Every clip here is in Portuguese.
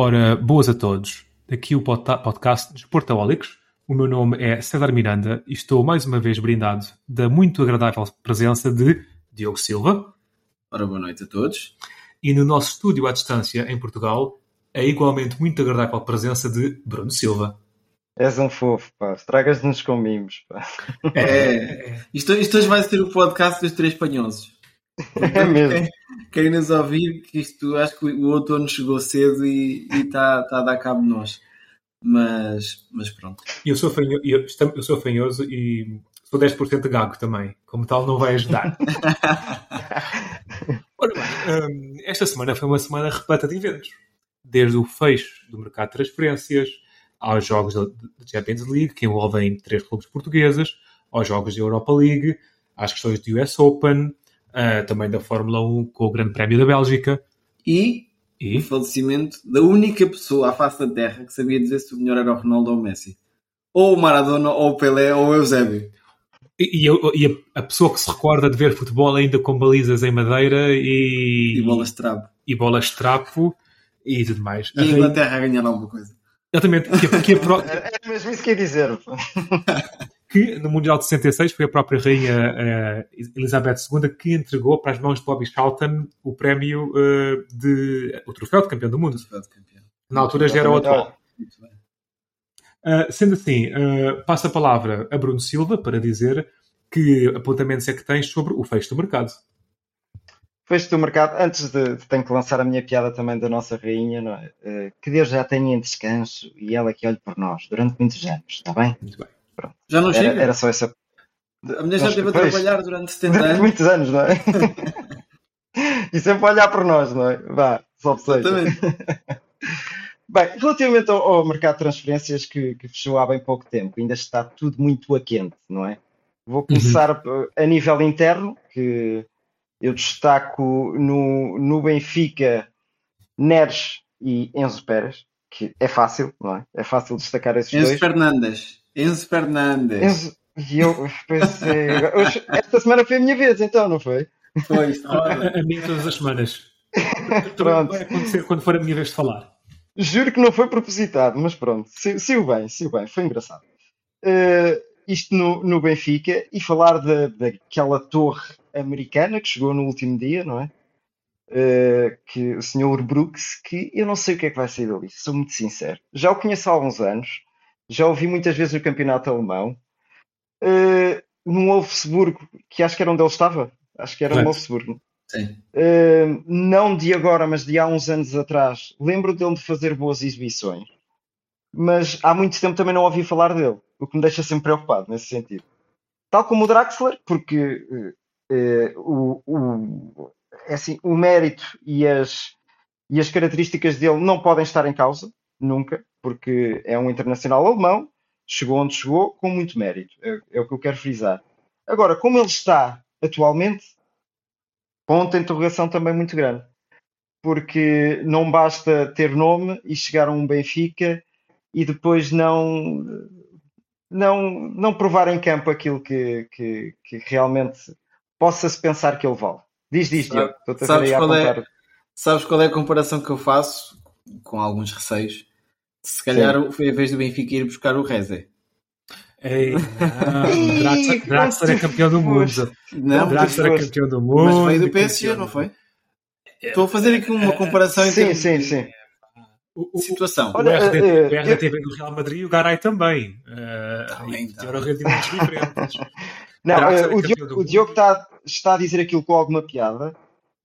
Ora, boas a todos. Aqui o podcast dos Portaólicos. O meu nome é César Miranda e estou mais uma vez brindado da muito agradável presença de Diogo Silva. Ora, boa noite a todos. E no nosso estúdio à distância, em Portugal, a igualmente muito agradável presença de Bruno Silva. És um fofo, pá. Estragas-nos com mimos, pá. É, isto, isto hoje vai ser o podcast dos três panhosos. É mesmo. Quem nos ouvir, que isto acho que o outono chegou cedo e está tá a dar cabo de nós. Mas, mas pronto. Eu sou, fanho, eu, sou fanhoso e sou 10% gago também. Como tal, não vai ajudar. Ora bem, hum, esta semana foi uma semana repleta de eventos. Desde o fecho do mercado de transferências, aos jogos da da Champions League, que envolvem três clubes portugueses, aos jogos da Europa League, às questões do US Open, ah, também da Fórmula 1 com o Grande Prémio da Bélgica. E o E, falecimento da única pessoa à face da Terra que sabia dizer se o melhor era o Ronaldo ou o Messi. Ou o Maradona, ou o Pelé, ou o Eusébio. e, e eu- e a, a pessoa que se recorda de ver futebol ainda com balizas em madeira e, E bolas de trabo. e bolas de trapo e tudo mais. E A Inglaterra a ganhar alguma coisa. Exatamente, que, que, a pró- Era mesmo isso que ia dizer. que no Mundial de 66 foi a própria rainha eh, Elizabeth II que entregou para as mãos de Bobby Charlton o prémio eh, de o troféu de campeão do mundo. Campeão. Na altura já era o atual. Muito bem. Uh, sendo assim, uh, passo a palavra a Bruno Silva para dizer que apontamentos é que tens sobre o fecho do mercado. Fecho do mercado, antes de, de tenho que lançar a minha piada também da nossa rainha, não é? Eh, que Deus já tenha em descanso e ela que olhe por nós durante muitos anos, está bem? Muito bem. Já não Era, chega? era só essa. A mulher já esteve a trabalhar durante 70 Durante anos. muitos anos, não é? e sempre a olhar por nós, não é? Vá, só seja. Exatamente. Bem, relativamente ao, ao mercado de transferências que, que fechou há bem pouco tempo, ainda está tudo muito a quente, não é? Vou começar eh, a nível interno, que eu destaco no, no Benfica Neres e Enzo Pérez, que é fácil, não é? É fácil destacar esses Enzo dois. Fernandes. Enzo Fernandes. Enzo, e eu pensei, hoje- esta semana foi a minha vez, então, não foi? Foi, isto A, a, mim todas as semanas. Pronto. Vai acontecer quando for a minha vez de falar. Juro que não foi propositado, mas pronto, saiu bem, saiu bem, foi engraçado. Eh, isto no, no Benfica e falar da, daquela torre americana que chegou no último dia, não é? Eh, que o Sr. Brooks, que eu não sei o que é que vai sair dali, sou muito sincero. Já o conheço há alguns anos, já o vi muitas vezes no campeonato alemão, eh, no Wolfsburgo, que acho que era onde ele estava, acho que era no. Wolfsburgo. Sim. Uh, não de agora, mas de há uns anos atrás, lembro dele de fazer boas exibições, mas há muito tempo também não ouvi falar dele, o que me deixa sempre preocupado nesse sentido. Tal como o Draxler, porque uh, uh, o, o, é assim, o mérito e as, e as características dele não podem estar em causa, nunca, porque é um internacional alemão, chegou onde chegou com muito mérito, é, é o que eu quero frisar. Agora, como ele está atualmente, ponto de interrogação também muito grande. Porque não basta ter nome e chegar a um Benfica e depois não não, não provar em campo aquilo que, que, que realmente possa-se pensar que ele vale. Diz, diz, Sabe- Diogo. Sabes qual é-. Sabes qual é a comparação que eu faço? Com alguns receios. Se calhar foi a vez do Benfica ir buscar o Reze. Ei, não, Draxler, é campeão do mundo. Não, Draxler é campeão do mundo. mas veio do PSG, não do- foi? Estou a fazer aqui uma comparação em Sim, sim, de sim. O, o, situação. o, RD, eh, o eh, do Real Madrid e o Garay também. Uh, Também, tiveram rendimentos diferentes. Não, eh, é o do. Diogo está, está a dizer aquilo com alguma piada,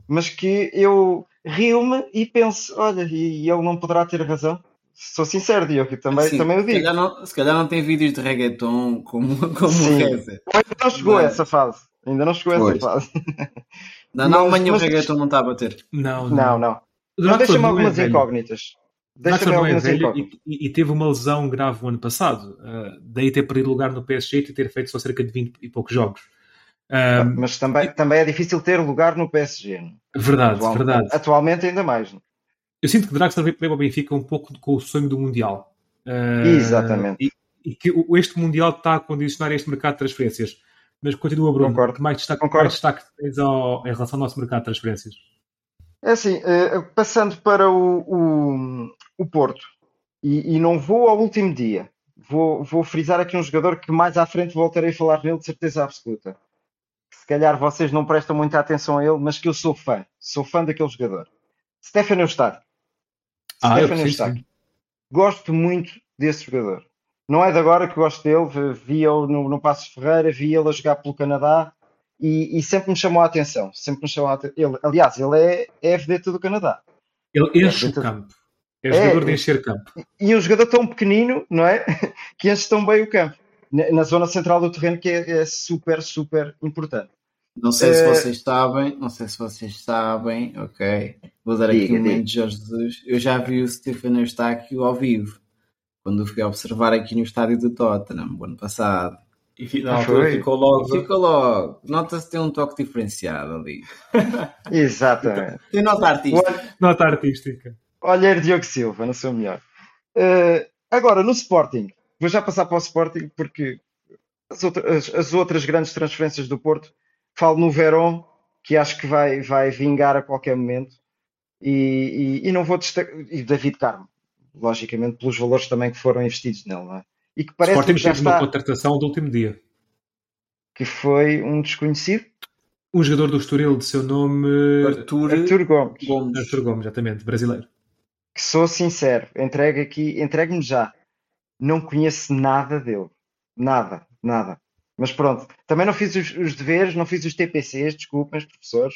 mas que eu rio-me e penso, olha, e ele não poderá ter razão. Sou sincero, Diogo, também, Sim, também o se, digo. calhar não, se calhar não tem vídeos de reggaeton como, como o Sim. Reze. Ainda não chegou a Mas- essa fase. Ainda não chegou a Pois. essa fase. Na, Alemanha mas- o reggaeton não está a bater. Não, Não, não. O Mas Draxler deixa-me não é algumas velho. incógnitas. Deixa-me não é algumas velho incógnitas. e, e- teve uma lesão grave o ano passado. Uh, daí ter perdido lugar no PSG e ter feito só cerca de 20 e poucos jogos. Um, Mas também, também é difícil ter lugar no PSG. não é? verdade, Atual- verdade. Atualmente ainda mais. não é? Eu sinto que Draxler veio veio ao Benfica um pouco com o sonho do Mundial. Uh, Exatamente. E, e que o- este Mundial está a condicionar este mercado de transferências. Mas continua, Bruno. Concordo. Que mais destaque, Concordo. mais destaque tens ao- em relação ao nosso mercado de transferências? É assim, eh, passando para o, o, o Porto, e, e não vou ao último dia, vou, vou frisar aqui um jogador que mais à frente voltarei a falar nele de certeza absoluta. Se calhar vocês não prestam muita atenção a ele, mas que eu sou fã, sou fã daquele jogador. Stefano Eustáquio. Ah, sim, Eustáquio. Gosto muito desse jogador. Não é de agora que gosto dele, v- via-o no, no Passos Ferreira, via-lo a jogar pelo Canadá e, e sempre me chamou a atenção. Sempre me chamou a atenção. Ele, aliás, ele é, é a vedeta do Canadá. Ele enche É, o campo. É, É, jogador de é. encher campo. E um jogador tão pequenino, não é? Que enche tão bem o campo. Na, na zona central do terreno, que é, é super, super importante. Não sei se Eh, vocês sabem, não sei se vocês sabem, ok. Vou dar aqui Diga, um momento de Jorge Jesus. Eu já vi o Stefano Eustáquio ao vivo, quando o fui observar aqui no estádio do Tottenham, o ano passado. E fi- Ah, ficou logo. Fica logo, nota-se que tem um toque diferenciado ali. Exatamente. Tem nota artística. Olha- Nota artística. Olha, Diogo Silva, no seu melhor. Eh, agora, no Sporting, vou já passar para o Sporting porque as, outra- as- as outras grandes transferências do Porto, falo no Verón, que acho que vai, vai vingar a qualquer momento, e, e- e não vou destacar. E David Carmo, logicamente, pelos valores também que foram investidos nele, não é? E que parece Sporting que já teve uma está, contratação do último dia. que foi um desconhecido, Um jogador do Estoril de seu nome. Arthur Artur Gomes. Gomes. Arthur Gomes, exatamente, brasileiro. que sou sincero, entregue aqui, entregue-me já. Não conheço nada dele. Nada, nada. Mas pronto, também não fiz os, os deveres, não fiz os TPCs, desculpem, os professores.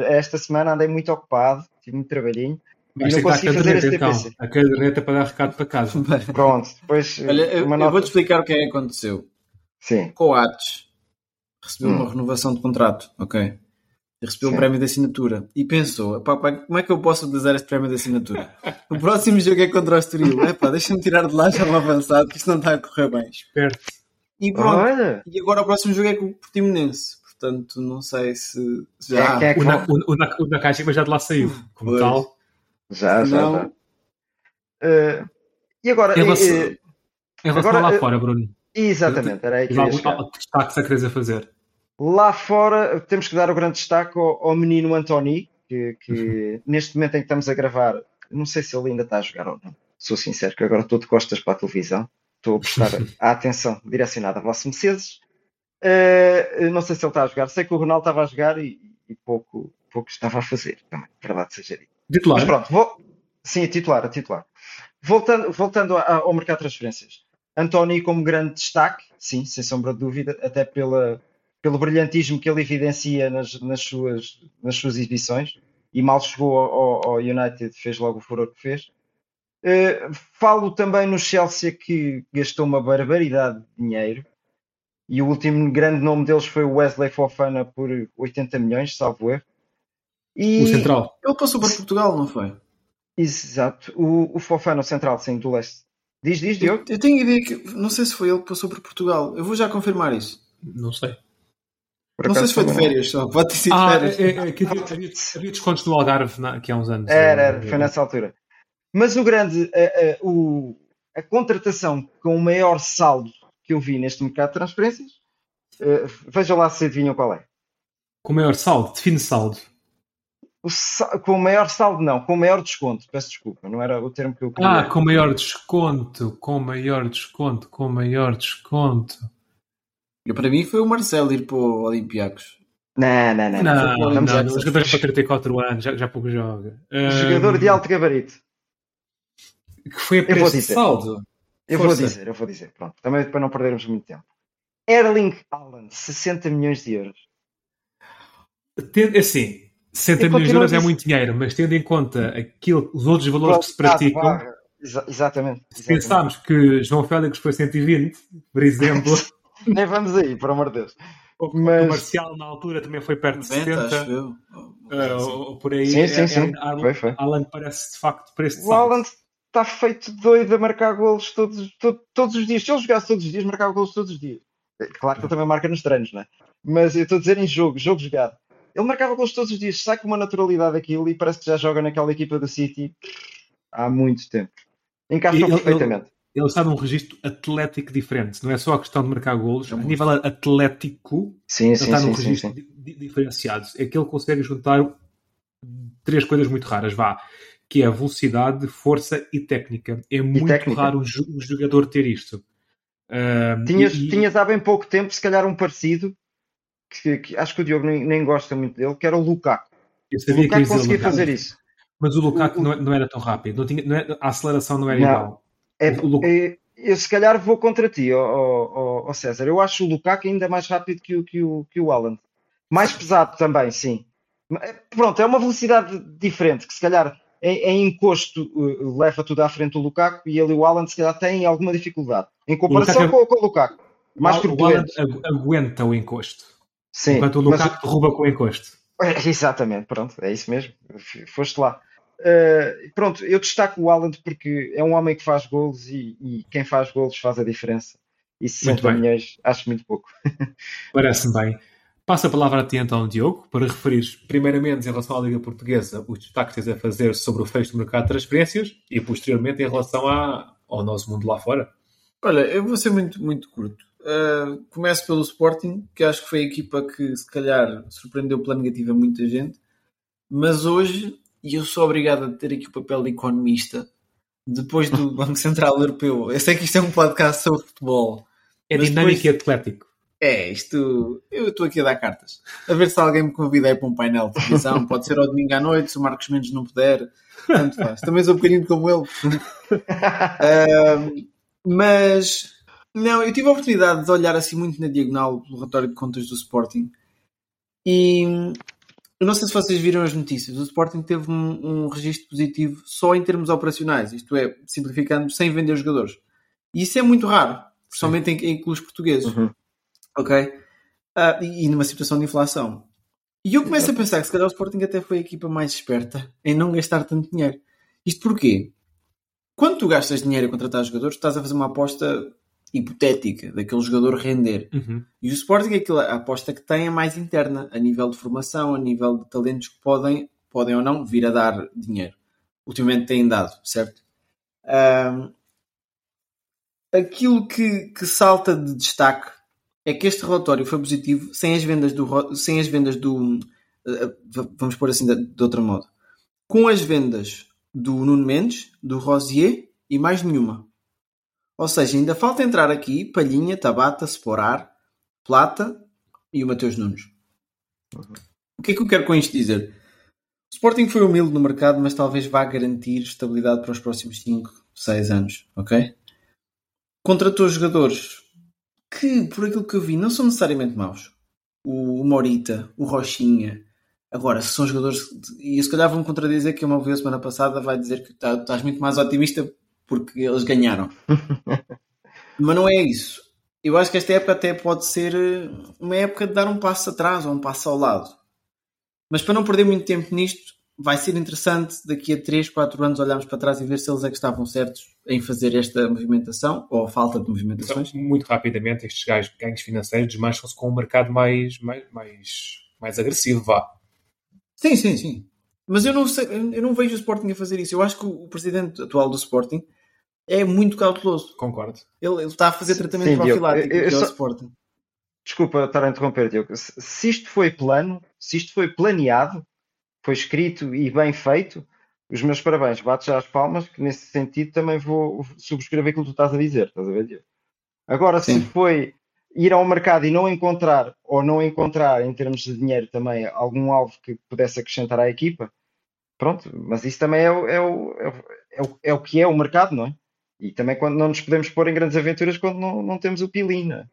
Esta semana andei muito ocupado, tive muito trabalhinho e não consegui fazer este então. TPC. A caderneta para dar recado para casa. Pronto, depois Olha, eu, uma eu nota. vou-te explicar o que é que aconteceu. Sim, Coates recebeu Hum. uma renovação de contrato, ok? Recebeu Sim. um prémio de assinatura. E pensou, "Epá, pá, como é que eu posso utilizar este prémio de assinatura? O próximo jogo é contra o Estoril. Epá, deixa-me tirar de lá já um avançado, que isto não está a correr bem. Esperto. E pronto. olha, E agora o próximo jogo é com o Portimonense. Portanto, não sei se é, já... é que O, Na, o, o, Na- o Nakajima já de lá saiu. Como Pois. tal. Já, já, Não. já. Eh, e agora, Em relação, eh, eh, em relação agora, lá fora, Bruno. exatamente, era aí que eu destaque a queres a fazer? Lá fora temos que dar o grande destaque ao, ao menino Antoni, que, que neste momento em que estamos a gravar, não sei se ele ainda está a jogar ou não. Sou sincero, que agora estou de costas para a televisão, estou a prestar a atenção direcionada a vossos Mercedes. Eh, não sei se ele está a jogar, sei que o Ronaldo estava a jogar e, e pouco, pouco estava a fazer, também, verdade seja dita. Titular. Mas pronto, vou... sim, a titular, a titular. Voltando, voltando ao mercado de transferências. António como grande destaque, sim, sem sombra de dúvida, até pela, pelo brilhantismo que ele evidencia nas, nas, suas, nas suas exibições, e mal chegou ao, ao United, fez logo o furor que fez. Eh, falo também no Chelsea que gastou uma barbaridade de dinheiro, e o último grande nome deles foi o Wesley Fofana por 80 milhões, salvo erro. E, O central. Ele passou para Portugal, não foi? Exato, o, o Fofana, o central, sim, do leste. Diz, diz, Diogo. Eu tenho ideia que... Não sei se foi ele que passou para Portugal. Eu vou já confirmar isso. Não sei. Por não sei se foi de férias só. Pode ter sido de Ah, férias. é, é, que havia, havia, descontos no Algarve na, aqui há uns anos. Era, era, foi nessa altura. Mas o grande, a, a- o- a contratação com o maior saldo que eu vi neste mercado de transferências, eh, vejam lá se adivinham qual é. Com maior saldo, define saldo. O sa- com o maior saldo, não, com o maior desconto, peço desculpa, não era o termo que eu queria. Ah, com maior desconto, com maior desconto, com maior desconto. Eu, para mim foi o Marcelo ir para o Olympiacos. Não, não, não. Não, não. não, não, não. 34 anos, já, já pouco joga. Jogador de Ahm, alto gabarito. Que foi a Eu vou preço de saldo. Eu vou Força. dizer, eu vou dizer, pronto, também para não perdermos muito tempo. Erling Haaland, 60 milhões de euros. Tendo, assim, 60 Eu milhões de euros é muito dinheiro, mas tendo em conta aquilo, os outros valores que se praticam, Barra. Exa- exatamente. se exatamente. pensarmos que João Félix foi 120, por exemplo, Nem vamos aí, por amor de Deus. ou Mas- o Marcial na altura também foi perto de 90, acho 70, eu. eh, ou, ou por aí. Sim, sim, é- sim. é- Haaland- Foi, foi. Haaland parece de facto preço de O saldo. Está feito doido a marcar golos todos, todos, todos os dias. Se ele jogasse todos os dias, marcava golos todos os dias. É, claro que ele também marca nos treinos, não é? Mas eu estou a dizer em jogo, jogo jogado. Ele marcava golos todos os dias, sai com uma naturalidade aquilo e parece que já joga naquela equipa do City há muito tempo. Encaixa perfeitamente. Ele, ele está num registro atlético diferente, não é só a questão de marcar golos, a nível atlético, sim, ele sim, está sim, num sim, registro sim. diferenciado. É que ele consegue juntar três coisas muito raras, vá, que é a velocidade, força e técnica. É muito técnica. raro um, jogador ter isto. Uh, tinhas, e, tinhas há bem pouco tempo, se calhar, um parecido, que, que acho que o Diogo nem, nem, gosta muito dele, que era o Lukaku. Eu sabia o Lukaku que conseguia fazer isso. Mas o Lukaku o, não, não, era tão rápido, não tinha, não era, a aceleração não era não, igual. É, é, eu se calhar vou contra ti, ó, ó, ó, César. Eu acho o Lukaku ainda mais rápido que o, que o, que o Alan. Mais pesado também, sim. Pronto, é uma velocidade diferente, que se calhar em, em encosto uh, leva tudo à frente o Lukaku e ele e o Alan se calhar têm alguma dificuldade. Em comparação o com, com, o Lukaku. Mais o, o Alan aguenta o encosto. Sim, enquanto o Lukaku mas... derruba com o encosto. Exatamente, pronto, é isso mesmo. Foste lá. Uh, pronto, eu destaco o Alan porque é um homem que faz golos e, e quem faz golos faz a diferença. E 60 milhões acho muito pouco. Parece-me bem. Passo a palavra a ti então, Diogo, para referir primeiramente em relação à Liga Portuguesa os destaques que tens a fazer sobre o fecho do mercado de transferências e posteriormente em relação à, ao nosso mundo lá fora. Olha, eu vou ser muito, muito curto. Uh, começo pelo Sporting, que acho que foi a equipa que se calhar surpreendeu pela negativa muita gente, mas hoje, e eu sou obrigado a ter aqui o papel de economista, depois do Banco Central Europeu, eu sei que isto é um podcast sobre futebol. É dinâmico depois... e atlético. É, isto. Eu estou aqui a dar cartas. A ver se alguém me convida aí para um painel de televisão. Pode ser ao domingo à noite, se o Marcos Mendes não puder. Tanto faz. Também sou um bocadinho como ele. uh, mas. Não, eu tive a oportunidade de olhar assim muito na diagonal o relatório de contas do Sporting. E. Eu não sei se vocês viram as notícias. O Sporting teve um, um registro positivo só em termos operacionais. Isto é, simplificando, sem vender jogadores. E isso é muito raro. Principalmente em, em clubes portugueses. Uhum. Ok? Uh, e, numa situação de inflação. E eu começo a pensar que se calhar o Sporting até foi a equipa mais esperta em não gastar tanto dinheiro. Isto porquê? Quando tu gastas dinheiro a contratar jogadores, estás a fazer uma aposta hipotética daquele jogador render. Uhum. E o Sporting, aquilo, a aposta que tem é mais interna, a nível de formação, a nível de talentos que podem, podem ou não vir a dar dinheiro. Ultimamente têm dado, certo? Um, aquilo que, que salta de destaque é que este relatório foi positivo sem as vendas do. Sem as vendas do vamos pôr assim de, de outro modo. Com as vendas do Nuno Mendes, do Rosier e mais nenhuma. Ou seja, ainda falta entrar aqui Palhinha, Tabata, Sporar, Plata e o Mateus Nunes. O que é que eu quero com isto dizer? O Sporting foi humilde no mercado, mas talvez vá garantir estabilidade para os próximos 5, 6 anos, ok? Contratou jogadores que, por aquilo que eu vi, não são necessariamente maus. O, Morita, o Rochinha. Agora, se são jogadores. E se calhar vão contradizer que uma vez semana passada vai dizer que tá, estás muito mais otimista porque eles ganharam. Mas não é isso. Eu acho que esta época até pode ser eh, uma época de dar um passo atrás ou um passo ao lado. Mas para não perder muito tempo nisto, vai ser interessante daqui a 3, 4 anos olharmos para trás e ver se eles é que estavam certos em fazer esta movimentação ou a falta de movimentações. Então, muito rapidamente, estes ganhos financeiros desmancham-se com um mercado mais, mais, mais, mais agressivo, vá. Sim, sim, sim. Mas eu não, sei, eu não vejo o Sporting a fazer isso. Eu acho que o presidente atual do Sporting é muito cauteloso. Concordo. Ele, ele está a fazer tratamento sim, profilático eu, eu, eu só... Sporting. Desculpa estar a interromper, Diogo. Se isto foi plano, se isto foi planeado, foi escrito e bem feito, os meus parabéns, bato já as palmas, que nesse sentido também vou subscrever aquilo que tu estás a dizer, estás a ver? Agora, Sim. se foi ir ao mercado e não encontrar, ou não encontrar em termos de dinheiro também, algum alvo que pudesse acrescentar à equipa, pronto, mas isso também é o, é o, é o, é o que é o mercado, não é? E também quando não nos podemos pôr em grandes aventuras quando não, não temos o pilim, não é?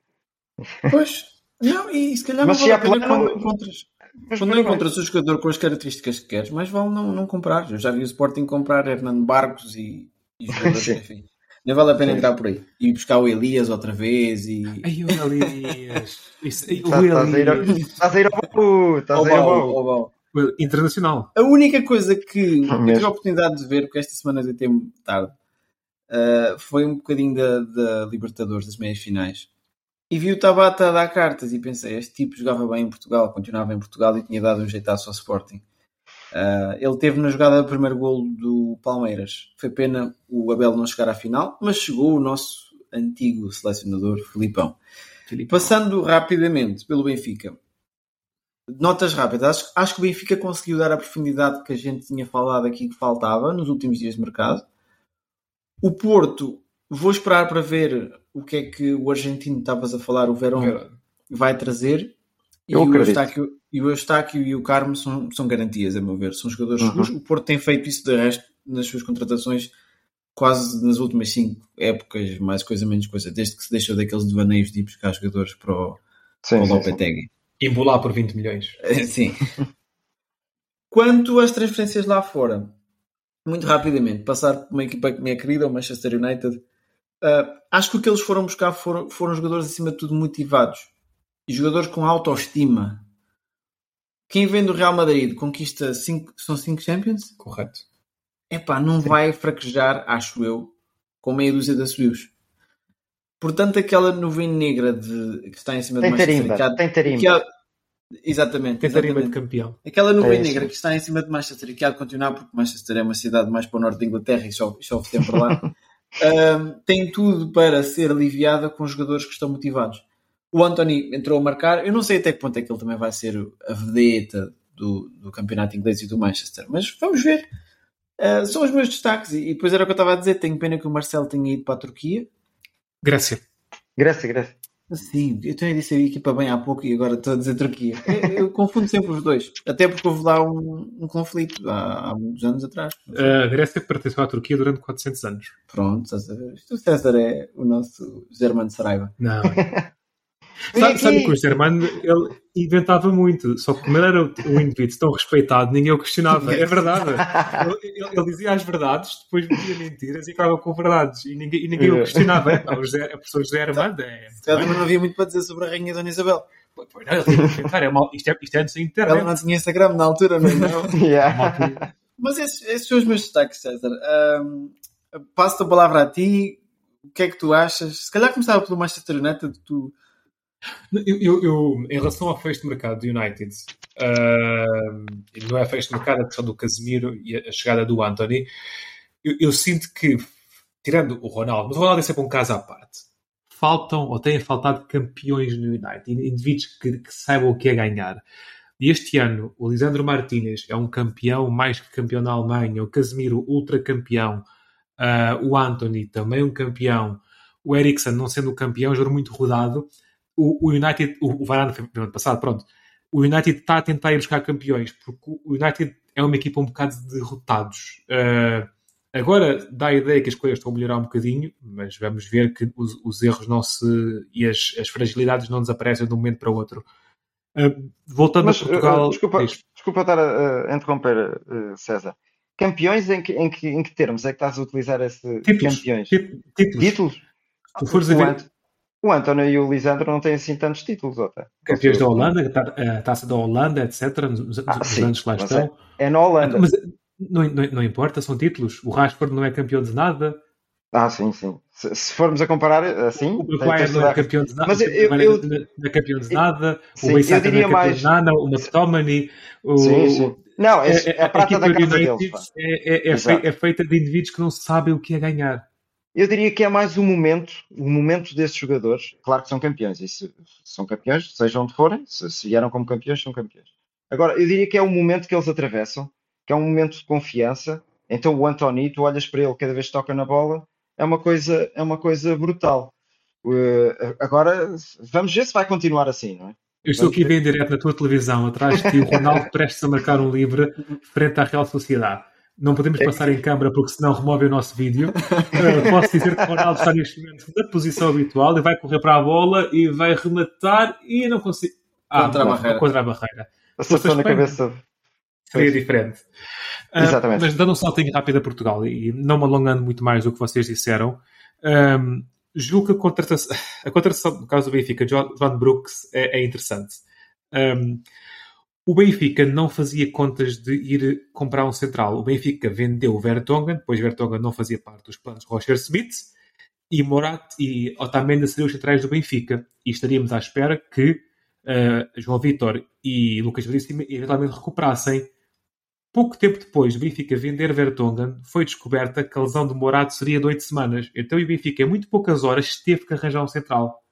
Pois, não, e se calhar mas não se vale a pena quando encontras. Mas quando não encontras o jogador com as características que queres, mais vale não, não comprar. Eu já vi o Sporting comprar Hernando Barcos e, e jogadores, enfim. Nem vale a pena entrar por aí. E buscar o Elias outra vez e. Ai, o Elias! Isso, o Estás a ir ao- estás a ir ao baú, estás a ir ao baú. Ao baú. Internacional. A única coisa que eu tive a oportunidade de ver, porque esta semana deitei-me tarde, uh, foi um bocadinho da, da Libertadores, das meias finais. E vi o Tabata a dar cartas e pensei, este tipo jogava bem em Portugal, continuava em Portugal e tinha dado um jeitaço ao Sporting. Uh, ele teve na jogada do primeiro golo do Palmeiras. Foi pena o Abel não chegar à final, mas chegou o nosso antigo selecionador, Filipão. Filipão. Passando rapidamente pelo Benfica. Notas rápidas. Acho, acho que o Benfica conseguiu dar a profundidade que a gente tinha falado aqui que faltava nos últimos dias de mercado. O Porto, vou esperar para ver o que é que o argentino estavas a falar, o Verón, vai trazer. E o, Eustáquio, e o Eustáquio e o Carmo são, são garantias, a meu ver. São jogadores uhum. seguros. O Porto tem feito isso de resto nas suas contratações quase nas últimas cinco épocas, mais coisa, menos coisa, desde que se deixou daqueles devaneios de ir buscar jogadores para o, sim, para o Lopetegui. Embolar por 20 milhões. sim. Quanto às transferências lá fora, muito rapidamente, passar por uma equipa que me é querida, o Manchester United, uh, acho que o que eles foram buscar foram, foram jogadores acima de tudo motivados e jogadores com autoestima. Quem vem do Real Madrid conquista cinco, são 5 Champions? Correto epá, não Sim. vai fraquejar, acho eu, com meia dúzia de assobios. Portanto, aquela nuvem negra de, que está em cima tem de Manchester United. Tem tarimba. Exatamente. Tem tarimba de campeão. Aquela nuvem é negra que está em cima de Manchester e que há de continuar, porque Manchester é uma cidade mais para o norte da Inglaterra e chove, chove sempre lá, um, tem tudo para ser aliviada com jogadores que estão motivados. O Anthony entrou a marcar. Eu não sei até que ponto é que ele também vai ser a vedeta do, do campeonato inglês e do Manchester, mas vamos ver. Uh, são os meus destaques. E, depois era o que eu estava a dizer. Tenho pena que o Marcelo tenha ido para a Turquia. Grécia. Grécia, Grécia. Sim, eu também disse a equipa bem há pouco e agora estou a dizer Turquia. Eu, eu confundo sempre os dois. Até porque houve lá um, um conflito há, há, muitos anos atrás. A Grécia pertenceu à Turquia durante 400 anos. Pronto, estás a ver? Isto o César é o nosso Germano Saraiva. Não. Sabe, sabe que o Germano ele inventava muito, só que como ele era um indivíduo tão respeitado, ninguém o questionava. É verdade. Ele, ele, ele dizia as verdades, depois dizia mentiras e acabava com verdades. E ninguém, e ninguém o questionava. É, o José, a pessoa José Armando é. também não havia muito para dizer sobre a Rainha Dona Isabel. Pois não, ele tinha que inventar. É mal, isto, é, isto é antes da internet. Ela não tinha Instagram na altura, não é? Não. yeah. Mas esses, esses, são os meus destaques, César. Um, Passo a palavra a ti. O que é que tu achas? Se calhar começava pelo Manchester United. Tu eu, eu, eu, em relação ao fecho de mercado do United, uh, não é fecho de mercado a questão do Casemiro e a chegada do Anthony, eu, eu, sinto que, tirando o Ronaldo, mas o Ronaldo é sempre um caso à parte, faltam ou têm faltado campeões no United, indivíduos que, que saibam o que é ganhar. E este ano, o Lisandro Martinez é um campeão, mais que campeão na Alemanha, o Casemiro, ultra campeão, uh, o Anthony também um campeão, o Eriksen, não sendo campeão, um jogador muito rodado o, o United, o, o Varane foi no ano passado, pronto. O United está a tentar ir buscar campeões, porque o United é uma equipa um bocado de derrotados. Uh, agora dá a ideia que as coisas estão a melhorar um bocadinho, mas vamos ver que os, os erros não se e as, as, fragilidades não desaparecem de um momento para o outro. Uh, voltando mas, a Portugal. Uh, desculpa, desculpa estar a, a interromper, César. Campeões em que, em, que, em que termos é que estás a utilizar esse títulos, campeões? Títulos. títulos? Tu fores a ver, o António e o Lisandro não têm assim tantos títulos, Ota. Campeões da Holanda, a taça da Holanda, etc. Nos, ah, sim, anos que lá estão. É, é, na Holanda. Mas não, não, não, importa, são títulos. O Rashford não é campeão de nada. Ah, sim, sim. Se, se formos a comparar assim. O Maguire não é campeão de nada. Mas eu, eu, eu, não é campeão de nada. Sim, o Beisaka não é campeão mais... de nada. O McTominay. O, sim, sim. Não, é, é, é a prata da casa deles. É, é, é, feita de indivíduos que não sabem o que é ganhar. Eu diria que é mais o momento, o momento desses jogadores. Claro que são campeões, e se, são campeões, seja onde forem, se, se vieram como campeões, são campeões. Agora, eu diria que é o momento que eles atravessam, que é um momento de confiança. Então o Anthony, tu olhas para ele cada vez que toca na bola, é uma coisa, é uma coisa brutal. Uh, agora, vamos ver se vai continuar assim, não é? Eu estou aqui bem direto na tua televisão, atrás de ti, o Ronaldo prestes a marcar um livre frente à Real Sociedade. Não podemos é passar em câmara porque senão remove o nosso vídeo. Uh, posso dizer que o Ronaldo está neste momento na posição habitual e vai correr para a bola e vai rematar e não consigo. Ah, contra a barreira. Contra a barreira. Acertou na cabeça. Seria diferente. Uh, Exatamente. Mas dando um saltinho rápido a Portugal e não me alongando muito mais do que vocês disseram, um, julgo que a contratação, a contratação, no caso do Benfica, John, John Brooks, é, é interessante. Um, O Benfica não fazia contas de ir comprar um central. O Benfica vendeu o Vertonghen, depois Vertonghen não fazia parte dos planos Roger Smith, e Morat e Otamendi seriam os centrais do Benfica. E estaríamos à espera que uh, João Vitor e Lucas Veríssimo eventualmente recuperassem. Pouco tempo depois do Benfica vender Vertonghen, foi descoberta que a lesão de Morat seria de oito semanas. Então o Benfica, em muito poucas horas, teve que arranjar um central.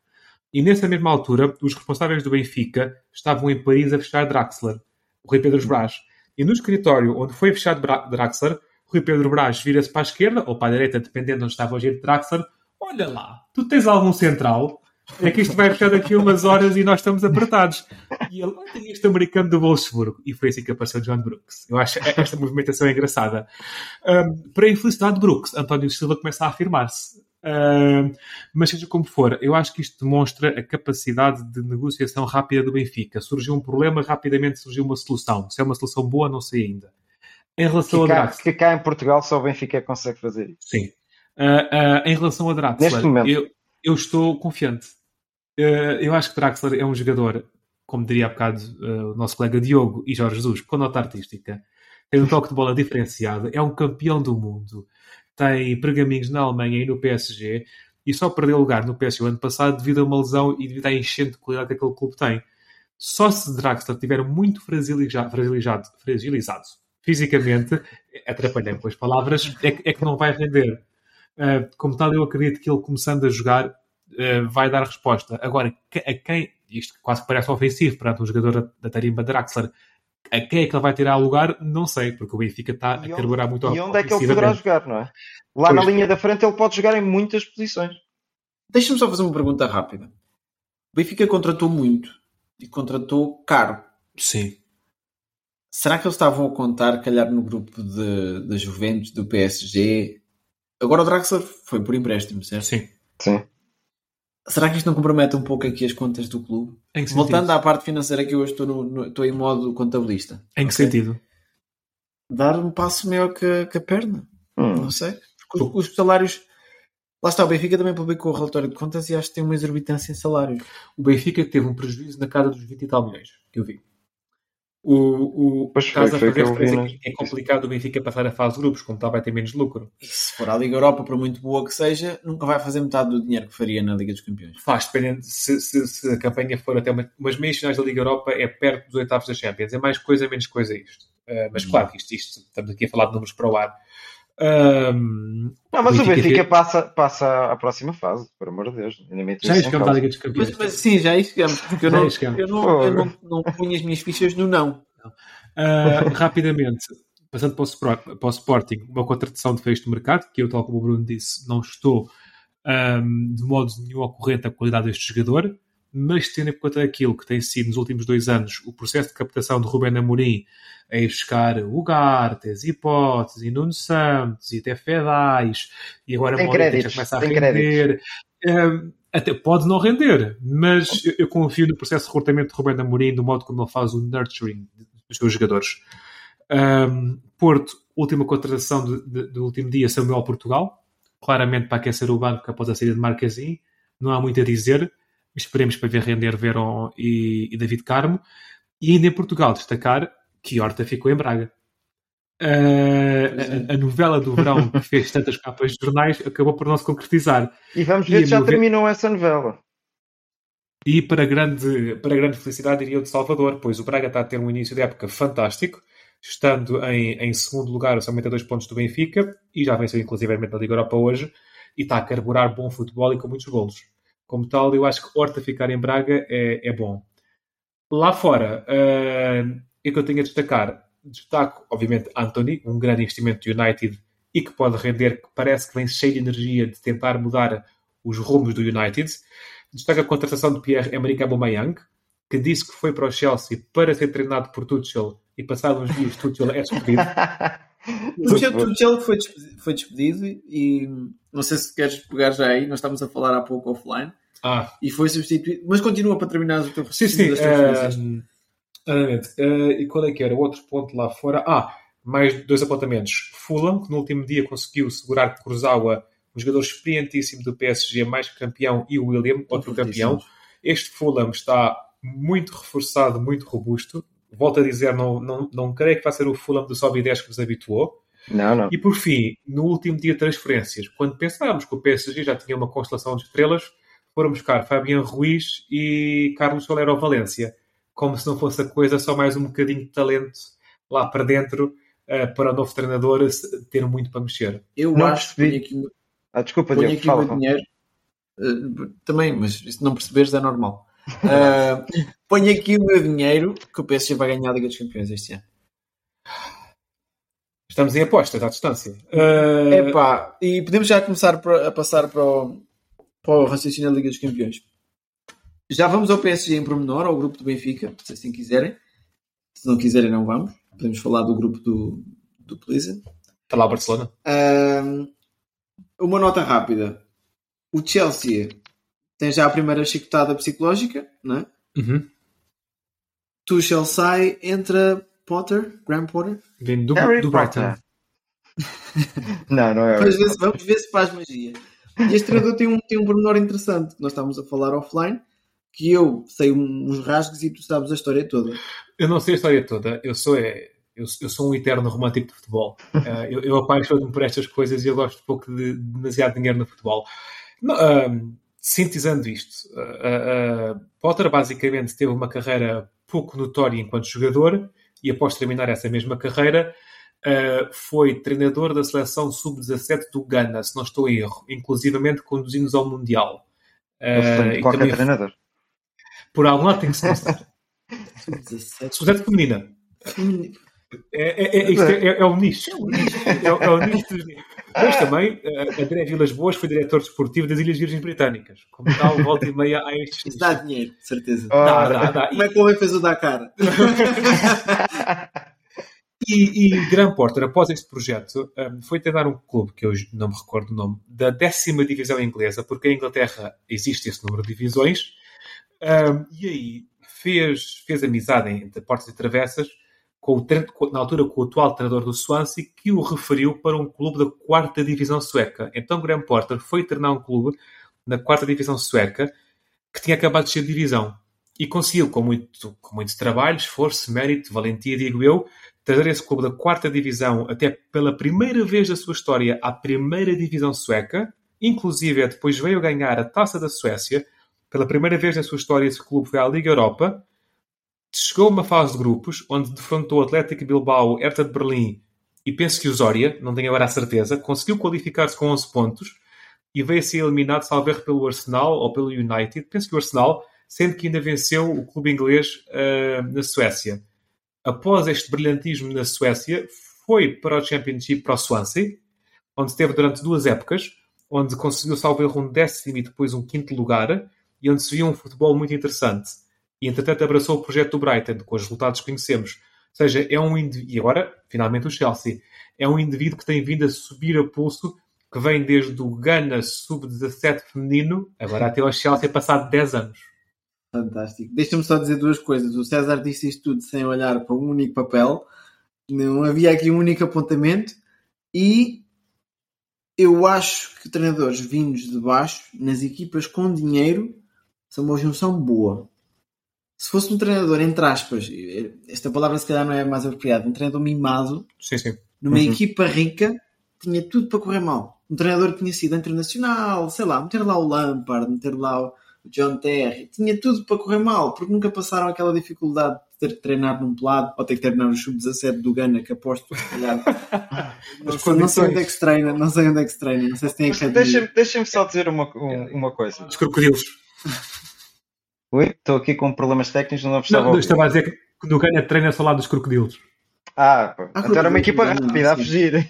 E nessa mesma altura, os responsáveis do Benfica estavam em Paris a fechar Draxler, o Rui Pedro Brás. E no escritório onde foi fechado Draxler, Rui Pedro Brás vira-se para a esquerda ou para a direita, dependendo de onde estava o jeito Draxler. Olha lá, tu tens algum central? É que isto vai fechar daqui a umas horas e nós estamos apertados. E ele, olha este americano do Wolfsburg. E foi assim que apareceu John Brooks. Eu acho esta movimentação é engraçada. Um, para a infelicidade de Brooks, António Silva começa a afirmar-se. Uh, mas seja como for, eu acho que isto demonstra a capacidade de negociação rápida do Benfica. Surgiu um problema, rapidamente surgiu uma solução. Se é uma solução boa, não sei ainda. Em relação que, a cá, que cá em Portugal só o Benfica consegue fazer isso. Sim. Uh, uh, em relação a Draxler, Neste momento. Eu, eu estou confiante. eu acho que Draxler é um jogador, como diria há bocado o nosso colega Diogo e Jorge Jesus, com nota artística. Tem um toque de bola diferenciado, é um campeão do mundo tem pergaminhos na Alemanha e no PSG e só perdeu lugar no PSG o ano passado devido a uma lesão e devido à enchente de qualidade que aquele clube tem. Só se Draxler estiver muito fragilizado, fragilizado, fragilizado fisicamente, atrapalhei com as palavras, é, é, que não vai render. Uh, como tal, eu acredito que ele começando a jogar uh, vai dar resposta. Agora, a quem, isto quase parece ofensivo perante um jogador da, da tarimba Draxler, a quem é que ele vai tirar lugar, não sei, porque o Benfica está a carburar muito E onde é que ele poderá jogar, não é? Lá pois. na linha da frente ele pode jogar em muitas posições. Deixa-me só fazer uma pergunta rápida. O Benfica contratou muito e contratou caro. Sim. Será que eles estavam a contar, calhar, no grupo da Juventus, do PSG? Agora o Draxler foi por empréstimo, certo? Sim. Sim. Será que isto não compromete um pouco aqui as contas do clube? Voltando à parte financeira que eu hoje estou, no, no, estou em modo contabilista. Em que okay? sentido? Dar um passo maior que, que a perna. Hum. Não sei. Porque os, os, salários. Lá está, o Benfica também publicou o relatório de contas e acho que tem uma exorbitância em salários. O Benfica teve um prejuízo na casa dos 20 e tal milhões, que eu vi. O, o pois caso foi, foi que vi, é complicado o Benfica passar a fase de grupos, como tal vai ter menos lucro. E se for a Liga Europa, por muito boa que seja, nunca vai fazer metade do dinheiro que faria na Liga dos Campeões. Faz, dependendo se, se, se a campanha for até uma, umas meias finais da Liga Europa, é perto dos oitavos da Champions. É mais coisa, menos coisa isto. Uh, mas hum. claro que isto, isto, estamos aqui a falar de números para o ar. Um, não, mas o Benfica, passa, passa à próxima fase, por amor de Deus. Já chegamos à Liga dos Campeões. Mas, mas, sim, já chegamos, porque eu, não, eu, não, eu não, não ponho as minhas fichas no não. Uh, rapidamente, passando para o, para o, Sporting, uma contratação de fecho de mercado, que eu, tal como o Bruno disse, não estou um, de modo nenhum ocorrente a qualidade deste jogador, mas tendo em conta aquilo que tem sido nos últimos dois anos o processo de captação de Rubén Amorim a ir buscar Ugartes, Hipóteses, e Nuno Santos, e até Fedais, e agora Moreira já começa a render. Um, até pode não render, mas eu, eu, confio no processo de recrutamento de Rubén Amorim, do modo como ele faz o nurturing dos seus jogadores. Um, Porto, última contratação de, de, do último dia, Samuel Portugal, claramente para aquecer o banco após a saída de Marquezin, não há muito a dizer, esperemos para ver render Verón e, e, David Carmo, e ainda em Portugal destacar que Horta ficou em Braga. Uh, a, a, novela do verão que fez tantas capas de jornais acabou por não se concretizar. E vamos ver e se já terminou essa novela. E para grande, para grande felicidade, diria o de Salvador, pois o Braga está a ter um início de época fantástico, estando em, em segundo lugar, somente a dois pontos do Benfica, e já venceu inclusivamente na Liga Europa hoje, e está a carburar bom futebol e com muitos golos. Como tal, eu acho que Horta ficar em Braga é, é bom. Lá fora, uh, o que eu tenho a destacar, destaco, obviamente, Anthony, um grande investimento do United e que pode render, que parece que vem cheio de energia de tentar mudar os rumos do United. Destaca a contratação de Pierre-Emerick Aubameyang, que disse que foi para o Chelsea para ser treinado por Tuchel e passado uns dias Tuchel é despedido. Tuchel, Tuchel foi, despedido, foi despedido e não sei se queres pegar já aí, nós estávamos a falar há pouco offline. Ah. E foi substituído, mas continua para terminar o teu Sim, sim. Uh, uh, e qual é que era? O outro ponto lá fora. Ah, mais dois apontamentos. Fulham, que no último dia conseguiu segurar Kurzawa um jogador experientíssimo do PSG, mais campeão, e o William, outro campeão. Este Fulham está muito reforçado, muito robusto. volto a dizer, não, não, não creio que vai ser o Fulham do Sobe 10 que nos habituou. Não, não. E por fim, no último dia de transferências, quando pensávamos que o PSG já tinha uma constelação de estrelas, foram buscar Fabian Ruiz e Carlos Solero Valência, como se não fosse a coisa, só mais um bocadinho de talento lá para dentro uh, para o novo treinador ter muito para mexer. Eu não acho que aqui, ah, desculpa, ponho Diego, aqui fala, o dinheiro. Uh, também, mas se não perceberes é normal. Uh, ponho aqui o meu dinheiro que o PSG vai ganhar a Liga dos Campeões este ano. Estamos em apostas à distância. Uh... Epá, e podemos já começar a passar para o, para o raciocínio da Liga dos Campeões. Já vamos ao PSG em pormenor, ao grupo do Benfica, se assim quiserem. Se não quiserem, não vamos. Podemos falar do grupo do, do Pleasant. Está lá o Barcelona. Uh, uma nota rápida. O Chelsea tem já a primeira chicotada psicológica, não é? Uhum. Tuchel sai, entra Potter, Graham Potter. Vem do, do Brighton. não, não é. Vamos ver, se, vamos ver se faz magia. E este treinador tem um, tem um pormenor interessante que nós estávamos a falar offline, que eu sei uns rasgos e tu sabes a história toda. Eu não sei a história toda, eu sou, é, eu, eu sou um eterno romântico de futebol. uh, eu, eu apaixono-me por estas coisas e eu gosto pouco de, de demasiado dinheiro no futebol. No, uh, sintetizando isto, uh, Potter basicamente teve uma carreira pouco notória enquanto jogador e após terminar essa mesma carreira foi treinador da seleção sub-17 do Ghana, se não estou em erro, inclusivamente conduzindo-nos ao Mundial. Uh, qualquer também, treinador. Por algum lado tem que se começar. Sub-17 feminina. É, é, é, isto é, é, o nicho. É, o nicho dos Mas também, uh, André Vilas Boas foi diretor desportivo das Ilhas Virgens Britânicas. Como tal, volta e meia a estes. Isso dá dinheiro, de certeza. Dá, dá, dá. Como é que o homem fez o Dakar? e, e Graham Porter, após este projeto, um, foi treinar um clube, que eu não me recordo o nome, da décima divisão inglesa, porque em Inglaterra existe esse número de divisões, um, e aí fez, fez amizade entre portas e travessas com o, na altura com o atual treinador do Swansea, que o referiu para um clube da quarta divisão sueca. Então Graham Porter foi treinar um clube na quarta divisão sueca que tinha acabado de ser divisão. E conseguiu, com muito, com muito trabalho, esforço, mérito, valentia, digo eu, trazer esse clube da quarta divisão até pela primeira vez da sua história à primeira divisão sueca. Inclusive, depois veio ganhar a Taça da Suécia. Pela primeira vez na sua história, esse clube foi à Liga Europa chegou a uma fase de grupos onde defrontou o Atlético Bilbao, Hertha de Berlim e penso que o Zória, não tenho agora a certeza, conseguiu qualificar-se com 11 pontos e veio a ser eliminado, salvo pelo Arsenal ou pelo United. Penso que o Arsenal, sendo que ainda venceu o clube inglês uh, na Suécia. Após este brilhantismo na Suécia, foi para o Championship, para o Swansea, onde esteve durante duas épocas, onde conseguiu, salvo um décimo e depois um quinto lugar, e onde se viu um futebol muito interessante e entretanto abraçou o projeto do Brighton, com os resultados que conhecemos. Ou seja, é um indivíduo, e agora, finalmente, o Chelsea, é um indivíduo que tem vindo a subir a pulso, que vem desde o Ghana sub-17 feminino, agora até ao Chelsea, passado 10 anos. Fantástico. Deixa-me só dizer duas coisas. O César disse isto tudo sem olhar para um único papel, não havia aqui um único apontamento, e eu acho que treinadores vindos de baixo, nas equipas com dinheiro, são uma junção boa se fosse um treinador, entre aspas, esta palavra se calhar não é mais apropriada, um treinador mimado, sim, sim. numa uhum. equipa rica, tinha tudo para correr mal. Um treinador que tinha sido internacional, sei lá, meter lá o Lampard, meter lá o John Terry, tinha tudo para correr mal, porque nunca passaram aquela dificuldade de ter que treinar num pelado ou ter que treinar no sub-17 do Ghana, que aposto se calhar. não, sei, não, sei, onde é que se treina, não sei onde é que se treina, não sei se tem academia. Deixa-me deixa só dizer uma, uma coisa. Os crocodilos. Oi? Estou aqui com problemas técnicos, não estava Não, estava a dizer que no Gana treina só lá dos crocodilos. Ah, pô. Ah, então era uma equipa rápida a fugir.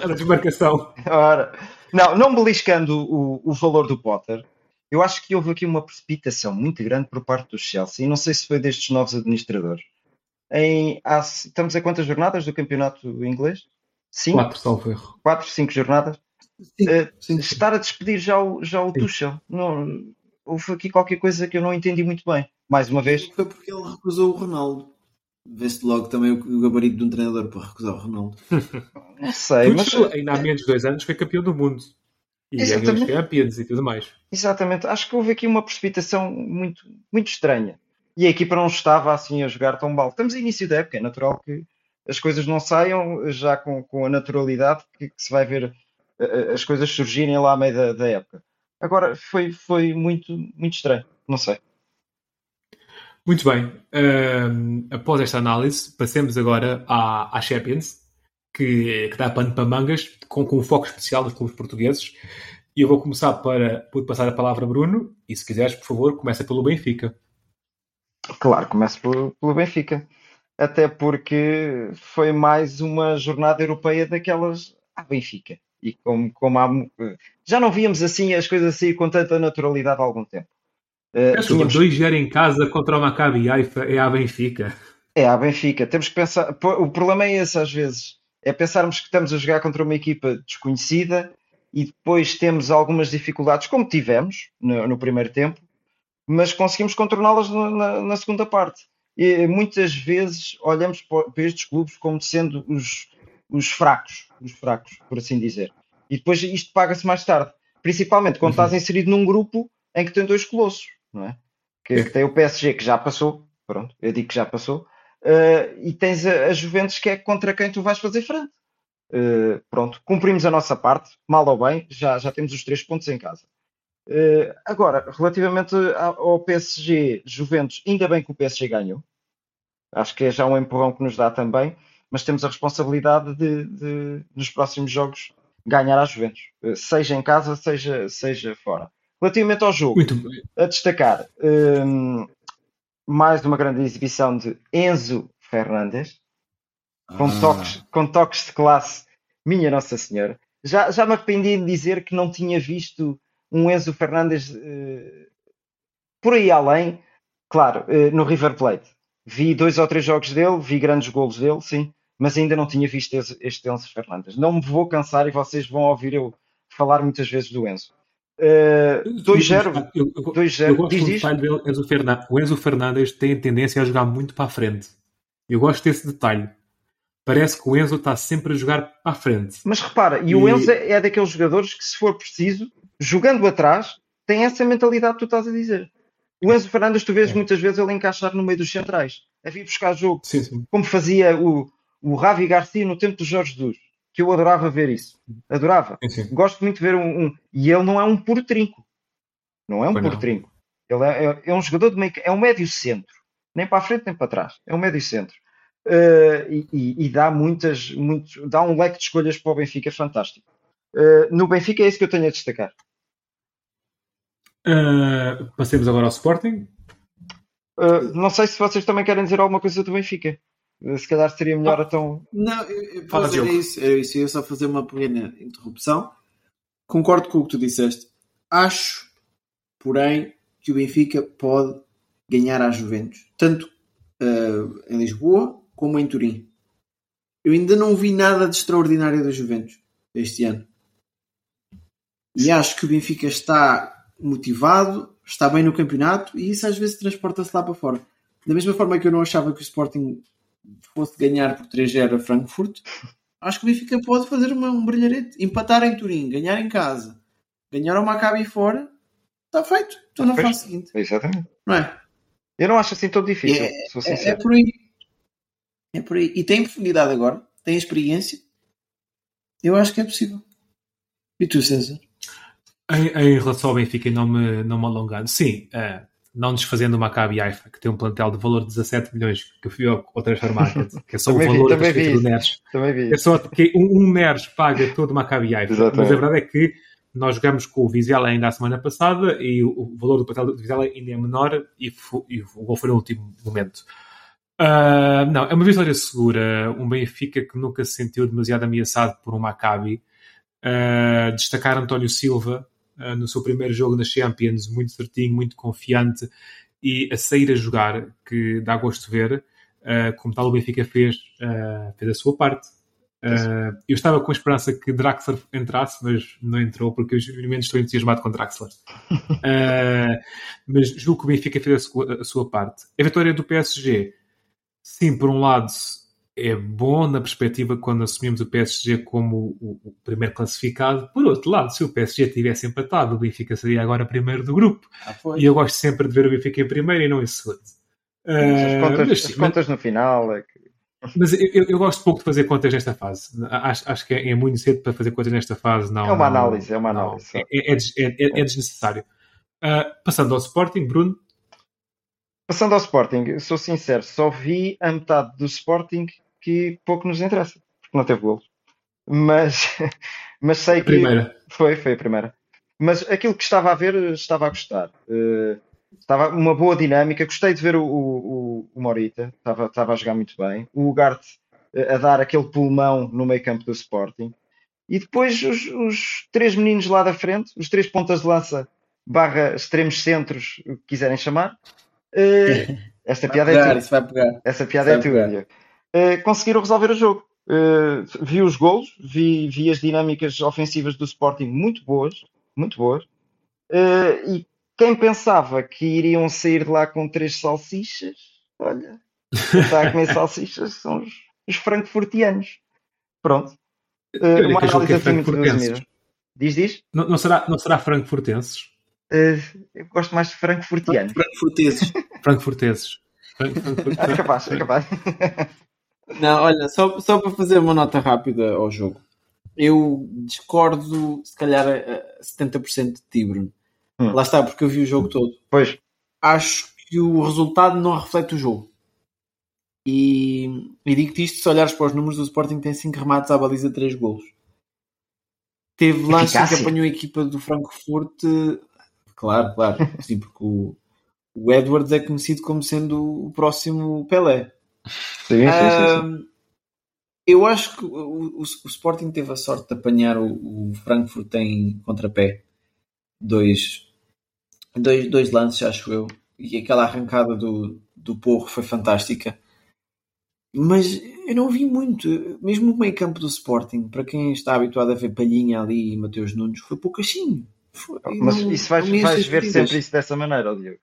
Era desmarcação. Ora. Não, não beliscando o, o valor do Potter, eu acho que houve aqui uma precipitação muito grande por parte do Chelsea, e não sei se foi destes novos administradores. Em, há, estamos a quantas jornadas do campeonato inglês? Cinco? Quatro, salvo erro. Quatro, cinco jornadas? Sim, uh, sim, sim. Estar a despedir já o, já o Tuchel. Não, houve aqui qualquer coisa que eu não entendi muito bem. Mais uma vez. Foi porque ele recusou o Ronaldo. Vê-se logo também o gabarito de um treinador para recusar o Ronaldo. não sei, mas. Ainda há menos de dois anos foi campeão do mundo. E ganhou os Champions e tudo mais. Exatamente. Acho que houve aqui uma precipitação muito, muito estranha. e a equipa não estava assim a jogar tão mal. Estamos no início da época, é natural que as coisas não saiam já com, com a naturalidade que, que, se vai ver as coisas surgirem lá à meio da, da época. Agora foi, foi muito, muito estranho, não sei. Muito bem. Um, após esta análise, passemos agora à, à Champions, que, que dá pano para mangas, com, com um foco especial nos clubes portugueses. E eu vou começar para, por passar a palavra a Bruno, e se quiseres, por favor, começa pelo Benfica. Claro, começo pelo, pelo Benfica. Até porque foi mais uma jornada europeia daquelas à Benfica. E como, como há, já não víamos assim as coisas assim com tanta naturalidade há algum tempo. Uh, tínhamos... 2-0 em casa contra o Maccabi Haifa é a Benfica. É a Benfica. Temos que pensar. O problema é esse às vezes. É pensarmos que estamos a jogar contra uma equipa desconhecida e depois temos algumas dificuldades, como tivemos no, no primeiro tempo, mas conseguimos contorná-las na, na, segunda parte. E muitas vezes olhamos para estes clubes como sendo os, os fracos, os fracos, por assim dizer. E depois isto paga-se mais tarde, principalmente quando uhum. estás inserido num grupo em que tem dois colossos, não é? Que, que tem o PSG que já passou, pronto, eu digo que já passou, uh, e tens a, a Juventus que é contra quem tu vais fazer frente. Uh, pronto, cumprimos a nossa parte, mal ou bem, já, já temos os três pontos em casa. Uh, agora, relativamente ao PSG Juventus, ainda bem que o PSG ganhou. Acho que é já um empurrão que nos dá também, mas temos a responsabilidade de, de nos próximos jogos ganhar a Juventus, uh, seja em casa, seja, seja fora. Relativamente ao jogo, a destacar um, mais uma grande exibição de Enzo Fernandes, com, ah. toques, com toques de classe, minha Nossa Senhora. Já, já me arrependi de dizer que não tinha visto um Enzo Fernandes uh, por aí além, claro, uh, no River Plate. Vi dois ou três jogos dele, vi grandes golos dele, sim, mas ainda não tinha visto este, este Enzo Fernandes. Não me vou cansar e vocês vão ouvir eu falar muitas vezes do Enzo. 2-0. Uh, 2-0. Eu gosto do detalhe Enzo Fernandes. O Enzo Fernandes tem tendência a jogar muito para a frente. Eu gosto desse detalhe. Parece que o Enzo está sempre a jogar para a frente. Mas repara, e, e... o Enzo é daqueles jogadores que, se for preciso, jogando atrás, tem essa mentalidade que tu estás a dizer. O Enzo Fernandes, tu vês é. muitas vezes ele encaixar no meio dos centrais, a vir buscar jogo, sim, sim. como fazia o, o Ravi Garcia no tempo do Jorge Jesus, que eu adorava ver isso. Adorava. Sim, Gosto muito de ver um, um, E ele não é um puro trinco. Não é um puro trinco. Ele é, é, é, um jogador de meio. É um médio centro. Nem para a frente nem para trás. É um médio centro. Uh, e, e, e, dá muitas. Muitos, dá um leque de escolhas para o Benfica fantástico. Uh, no Benfica é isso que eu tenho a destacar. Uh, passemos agora ao Sporting. Não sei se vocês também querem dizer alguma coisa do Benfica. Se calhar seria melhor ah, então. Não, eu, eu, era, isso, era isso. Eu ia só fazer uma pequena interrupção. Concordo com o que tu disseste. Acho, porém, que o Benfica pode ganhar às Juventus, tanto uh, em Lisboa como em Turim. Eu ainda não vi nada de extraordinário da Juventus este ano. E acho que o Benfica está motivado, está bem no campeonato e isso às vezes transporta-se lá para fora. Da mesma forma que eu não achava que o Sporting fosse ganhar por 3-0 a Frankfurt, acho que o Benfica pode fazer uma, um brilharete, empatar em Turim, ganhar em casa, ganhar ao Maccabi fora, está feito. Estou na fase seguinte. Exatamente. Não é? Eu não acho assim tão difícil, é, sou sincero. É, é por aí. É por aí. E tem profundidade agora, tem experiência. Eu acho que é possível. E tu, César? Em, em, relação ao Benfica, e não me, não me alongando, sim, uh, não desfazendo o Maccabi Haifa, que tem um plantel de valor de 17 milhões, que eu fui ao, ao Transfer Market, que é só o valor vi, vi, do NERS. Também vi. É só que um, um NERS paga todo o Maccabi Haifa. Exatamente. Mas a verdade é que nós jogamos com o Vizela ainda a semana passada e o, valor do plantel do Vizela ainda é menor e, e o gol foi no último momento. Uh, não, é uma vitória segura. Um Benfica que nunca se sentiu demasiado ameaçado por um Maccabi. Uh, destacar António Silva, uh, no seu primeiro jogo na Champions, muito certinho, muito confiante e a sair a jogar, que dá gosto de ver. Uh, como tal, o Benfica fez, uh, fez a sua parte. eu estava com a esperança que Draxler entrasse, mas não entrou porque eu genuinamente estou entusiasmado com Draxler. mas julgo que o Benfica fez a sua, a sua parte. A vitória do PSG, sim, por um lado, é bom na perspectiva quando assumimos o PSG como o, o, primeiro classificado. Por outro lado, se o PSG tivesse empatado, o Benfica seria agora primeiro do grupo. Ah, e eu gosto sempre de ver o Benfica em primeiro e não em segundo. As contas, mas, as contas no final é que... Mas eu, eu, gosto pouco de fazer contas nesta fase. Acho, acho que é, é, muito cedo para fazer contas nesta fase. Não, é uma não, análise, é uma análise. Não, é, é, é, desnecessário. Uh, passando ao Sporting, Bruno. Passando ao Sporting, sou sincero, só vi a metade do Sporting que pouco nos interessa, porque não teve golos. Mas, mas sei que. Primeira. Foi, foi a primeira. Mas aquilo que estava a ver, estava a gostar. Uh, estava uma boa dinâmica. Gostei de ver o, o, o Morita, estava, estava a jogar muito bem. O Ugarte a dar aquele pulmão no meio campo do Sporting. E depois os, os, três meninos lá da frente, os três pontas de lança barra extremos centros, o que quiserem chamar. Uh, esta vai piada pegar, é tua. Vai. Essa piada é tua. Uh, conseguiram resolver o jogo. Uh, vi os golos, vi, vi as dinâmicas ofensivas do Sporting muito boas, muito boas. e quem pensava que iriam sair de lá com três salsichas, olha, está a comer salsichas, são os, os frankfurtianos. Pronto. Uh, uma análise assim muito resumida. Diz, diz? Não, não, será, não será frankfurtenses? Uh, eu gosto mais de frankfurtianos. Frankfurteses. frankfurteses. é capaz, é capaz. Não, olha, só, só para fazer uma nota rápida ao jogo. Eu discordo, se calhar, a 70% de ti, Bruno. Hum. Lá está, porque eu vi o jogo todo. Pois. Acho que o resultado não reflete o jogo. E, e digo-te isto, se olhares para os números do Sporting, tem 5 remates à baliza, 3 golos. Teve lances que apanhou a equipa do Frankfurt. Claro, claro. Sim, porque o, o Edwards é conhecido como sendo o próximo Pelé. Sim, sim, sim, sim. Eu acho que o, o, o, Sporting teve a sorte de apanhar o, o Frankfurt em contrapé. Dois, dois, dois lances, acho eu. E aquela arrancada do, do Porro foi fantástica. Mas eu não vi muito. Mesmo o meio campo do Sporting, para quem está habituado a ver Palhinha ali e Mateus Nunes, foi poucachinho. Mas não, isso vais, vais ver sempre isso dessa maneira, Diogo.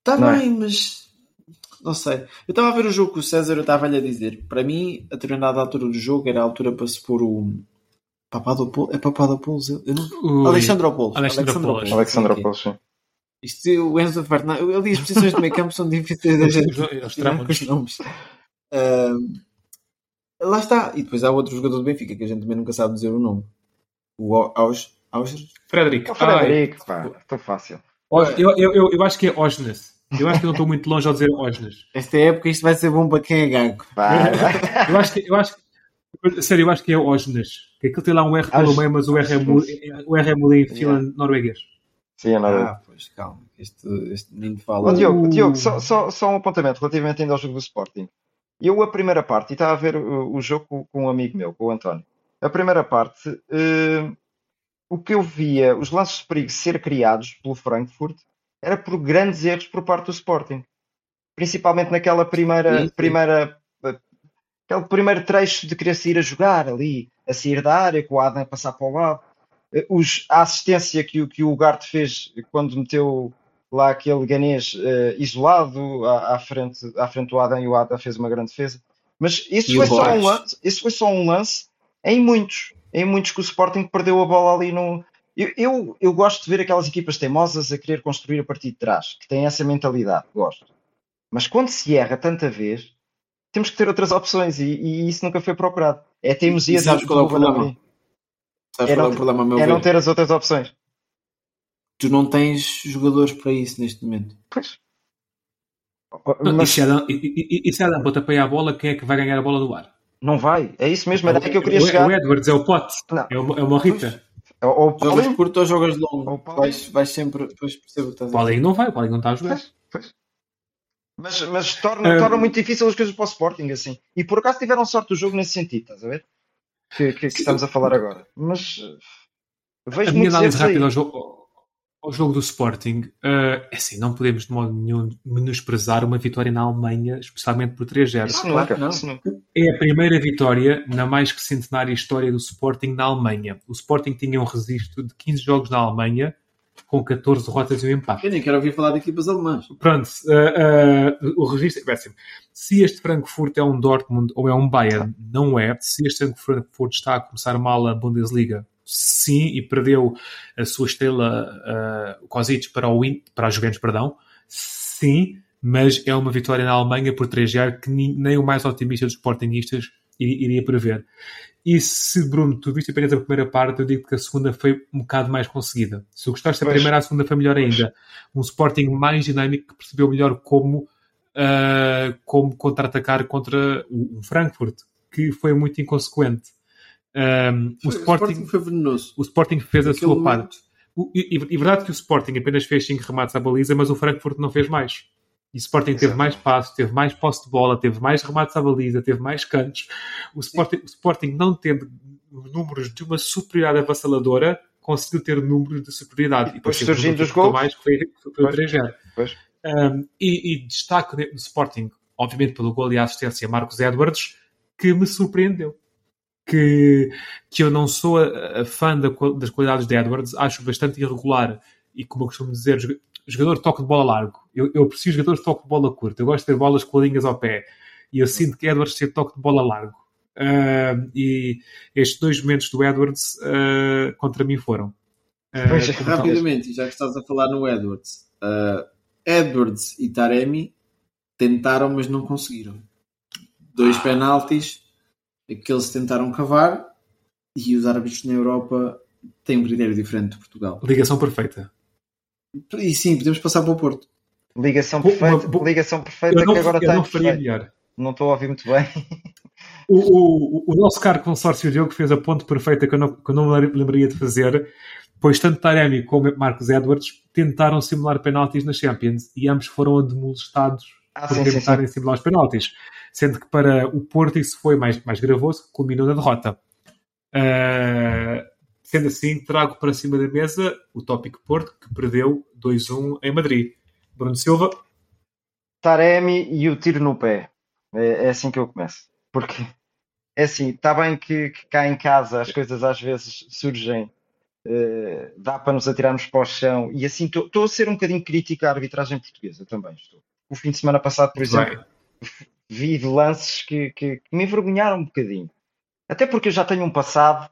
Está bem, é? mas não sei. Eu estava a ver o jogo com o César, eu estava-lhe a dizer. Para mim, a determinada altura do jogo era a altura para se pôr o. Papadopoulos? É Papadopoulos? Eu não... Alexandropoulos. Alexandropoulos. Alexandropoulos, sim. Isto, o Enzo Fernandes, ali as posições de meio campo são difíceis da gente tirar com os nomes. Uh, lá está. E depois há outro jogador do Benfica que a gente também nunca sabe dizer o nome. O Auger. Frederico. O Frederico, pá, tão fácil. Eu, eu, eu, eu, acho que é Osnes. Eu acho que não estou muito longe ao dizer Osnes. Esta época isto vai ser bom para quem é gago. eu acho que, eu acho que, sério, eu acho que é Osnes. Que aquilo tem lá um R pelo meio, mas o R é mudo, o R é mudo em fila norueguês. Sim, é nada. Ah, pois, calma. Este, este menino fala. Oh, Diogo, Diogo só, só, só um apontamento relativamente ainda ao jogo do Sporting. Eu, a primeira parte, e estava a ver o, o jogo com, com, um amigo meu, com o António. A primeira parte, uh, o que eu via, os lances de perigo ser criados pelo Frankfurt, era por grandes erros por parte do Sporting. Principalmente naquela primeira, sim, sim. primeira aquele primeiro trecho de querer sair a jogar ali, a sair da área, com o Adam a passar para o lado. Os, a assistência que, que o Ugarte fez quando meteu lá aquele ganês uh, isolado à, à, frente, à frente do Adam e o Adam fez uma grande defesa. Mas isso foi, só um lance, isso foi só um lance em muitos, em muitos que o Sporting perdeu a bola ali no. Eu, eu, eu gosto de ver aquelas equipas teimosas a querer construir a partir de trás, que têm essa mentalidade, gosto. Mas quando se erra tanta vez, temos que ter outras opções e, e isso nunca foi procurado. É teimosia de, qual é o problema? é, não, é, problema, é não ter as outras opções. Tu não tens jogadores para isso neste momento. Pois. Mas... E se Adam, e, e, e se Adam a bola, quem é que vai ganhar a bola do ar? Não vai. É isso mesmo, era o, que eu queria o, chegar. O Edwards é o pote, não. é o, é o Morrita. Ou o jogas curto ou jogas longo. Vais, vais sempre. Depois percebo o. Paulinho não vai, o Paulinho não está a jogar. Pois, pois. Mas, mas torna, um... torna muito difícil as coisas para o Sporting, assim. E por acaso tiveram sorte do jogo nesse sentido, estás a ver? Que, que, que estamos a falar agora. Mas vejo a minha análise rápida ao jogo, ao jogo do Sporting, uh, é assim, não podemos de modo nenhum menosprezar uma vitória na Alemanha, especialmente por 3-0. Isso nunca, não. Isso nunca. É a primeira vitória na mais que centenária história do Sporting na Alemanha. O Sporting tinha um registro de 15 jogos na Alemanha, com 14 derrotas e um empate. Eu nem quero ouvir falar de equipas alemãs. Pronto, uh, uh, o registro é péssimo. Se este Frankfurt é um Dortmund ou é um Bayern, não é. Se este Frankfurt está a começar mal a Bundesliga, sim, e perdeu a sua estrela uh, Kozic para, o, para a Juventus, perdão, sim, mas é uma vitória na Alemanha por 3-0 que nem o mais otimista dos Sportingistas iria prever. E se, Bruno, tu viste apenas a primeira parte, eu digo que a segunda foi um bocado mais conseguida. Se gostaste da primeira, a segunda foi melhor ainda. Um Sporting mais dinâmico que percebeu melhor como, uh, como contra-atacar contra o, Frankfurt, que foi muito inconsequente. Um, o, Sporting, o, Sporting, foi venenoso. O Sporting fez a sua momento. parte. O, e, e, verdade que o Sporting apenas fez 5 remates à baliza, mas o Frankfurt não fez mais. E o Sporting teve mais passos, teve mais posse de bola, teve mais remates à baliza, teve mais cantos. O Sporting, o Sporting não tendo números de uma superioridade avassaladora, conseguiu ter números de superioridade. E depois, surgindo os gols. Mais, foi, foi o 3-0. Um, e, e destaco no Sporting, obviamente pelo gol e a assistência, Marcos Edwards, que me surpreendeu. Que, que eu não sou a, a fã da, das qualidades de Edwards, acho bastante irregular e, como eu costumo dizer, jogador toque de bola largo. Eu, eu preciso de jogadores de toque de bola curto. Eu gosto de ter bolas coladinhas ao pé. E eu sinto que Edwards tem toque de bola largo. Uh, e estes dois momentos do Edwards uh, contra mim foram. Uh, rapidamente, já que estás a falar no Edwards, Edwards e Taremi tentaram, mas não conseguiram. Dois ah. penaltis que eles tentaram cavar e os árbitros na Europa têm um critério diferente de Portugal. Ligação perfeita. E sim, podemos passar para o Porto. Ligação perfeita, uma, ligação perfeita não, que agora está. Não faria melhor. Não estou a ouvir muito bem. O, o, o nosso caro consórcio Diogo fez a ponte perfeita que eu não, que eu não me lembraria de fazer, pois tanto Taremi como Marcos Edwards tentaram simular penaltis na Champions e ambos foram admoestados ah, por sim, tentarem sim, sim. simular os penaltis. Sendo que para o Porto isso foi mais, mais gravoso, culminou na derrota. Uh, Sendo assim, trago para cima da mesa o tópico Porto, que perdeu 2-1 em Madrid. Bruno Silva. Taremi e o tiro no pé. É, é assim que eu começo. Porque é assim, está bem que, que, cá em casa as coisas às vezes surgem, uh, dá para nos atirarmos para o chão, e assim estou a ser um bocadinho crítico à arbitragem portuguesa também. Estou. O fim de semana passado, por exemplo, vi lances que, que, que me envergonharam um bocadinho. Até porque eu já tenho um passado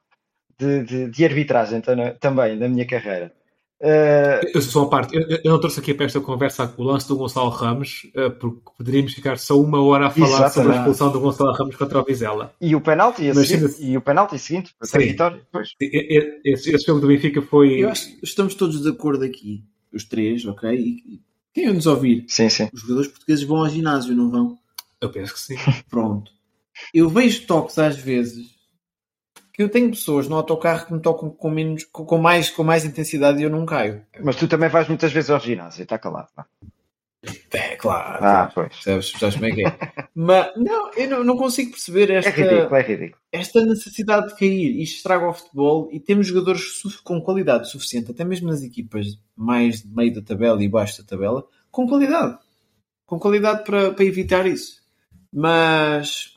de, de, de arbitragem também na minha carreira. Uh... Eu sou uma parte, eu, eu, não trouxe aqui para esta conversa o lance do Gonçalo Ramos, uh, porque poderíamos ficar só uma hora a falar Exatamente. sobre a expulsão do Gonçalo Ramos contra o Vizela. E o penalti, Mas, seguinte, e o penalti seguinte, para a vitória. Pois. Esse, esse jogo do Benfica foi. Eu acho que estamos todos de acordo aqui, os três, ok? E quem nos ouvir? Sim, sim. Os jogadores portugueses vão ao ginásio, não vão? Eu penso que sim. Pronto. Eu vejo toques às vezes que eu tenho pessoas no autocarro que me tocam com, menos, com, mais, com mais intensidade e eu não caio. Mas tu também vais muitas vezes ao ginásio, está calado, não? É, claro. Ah, pois. Sabes, sabes como é que é? Mas, não, eu não, não, consigo perceber esta, é ridículo, é ridículo. esta necessidade de cair. Isto estraga o futebol e temos jogadores com qualidade suficiente, até mesmo nas equipas mais de meio da tabela e baixo da tabela, com qualidade. Com qualidade para, para evitar isso. Mas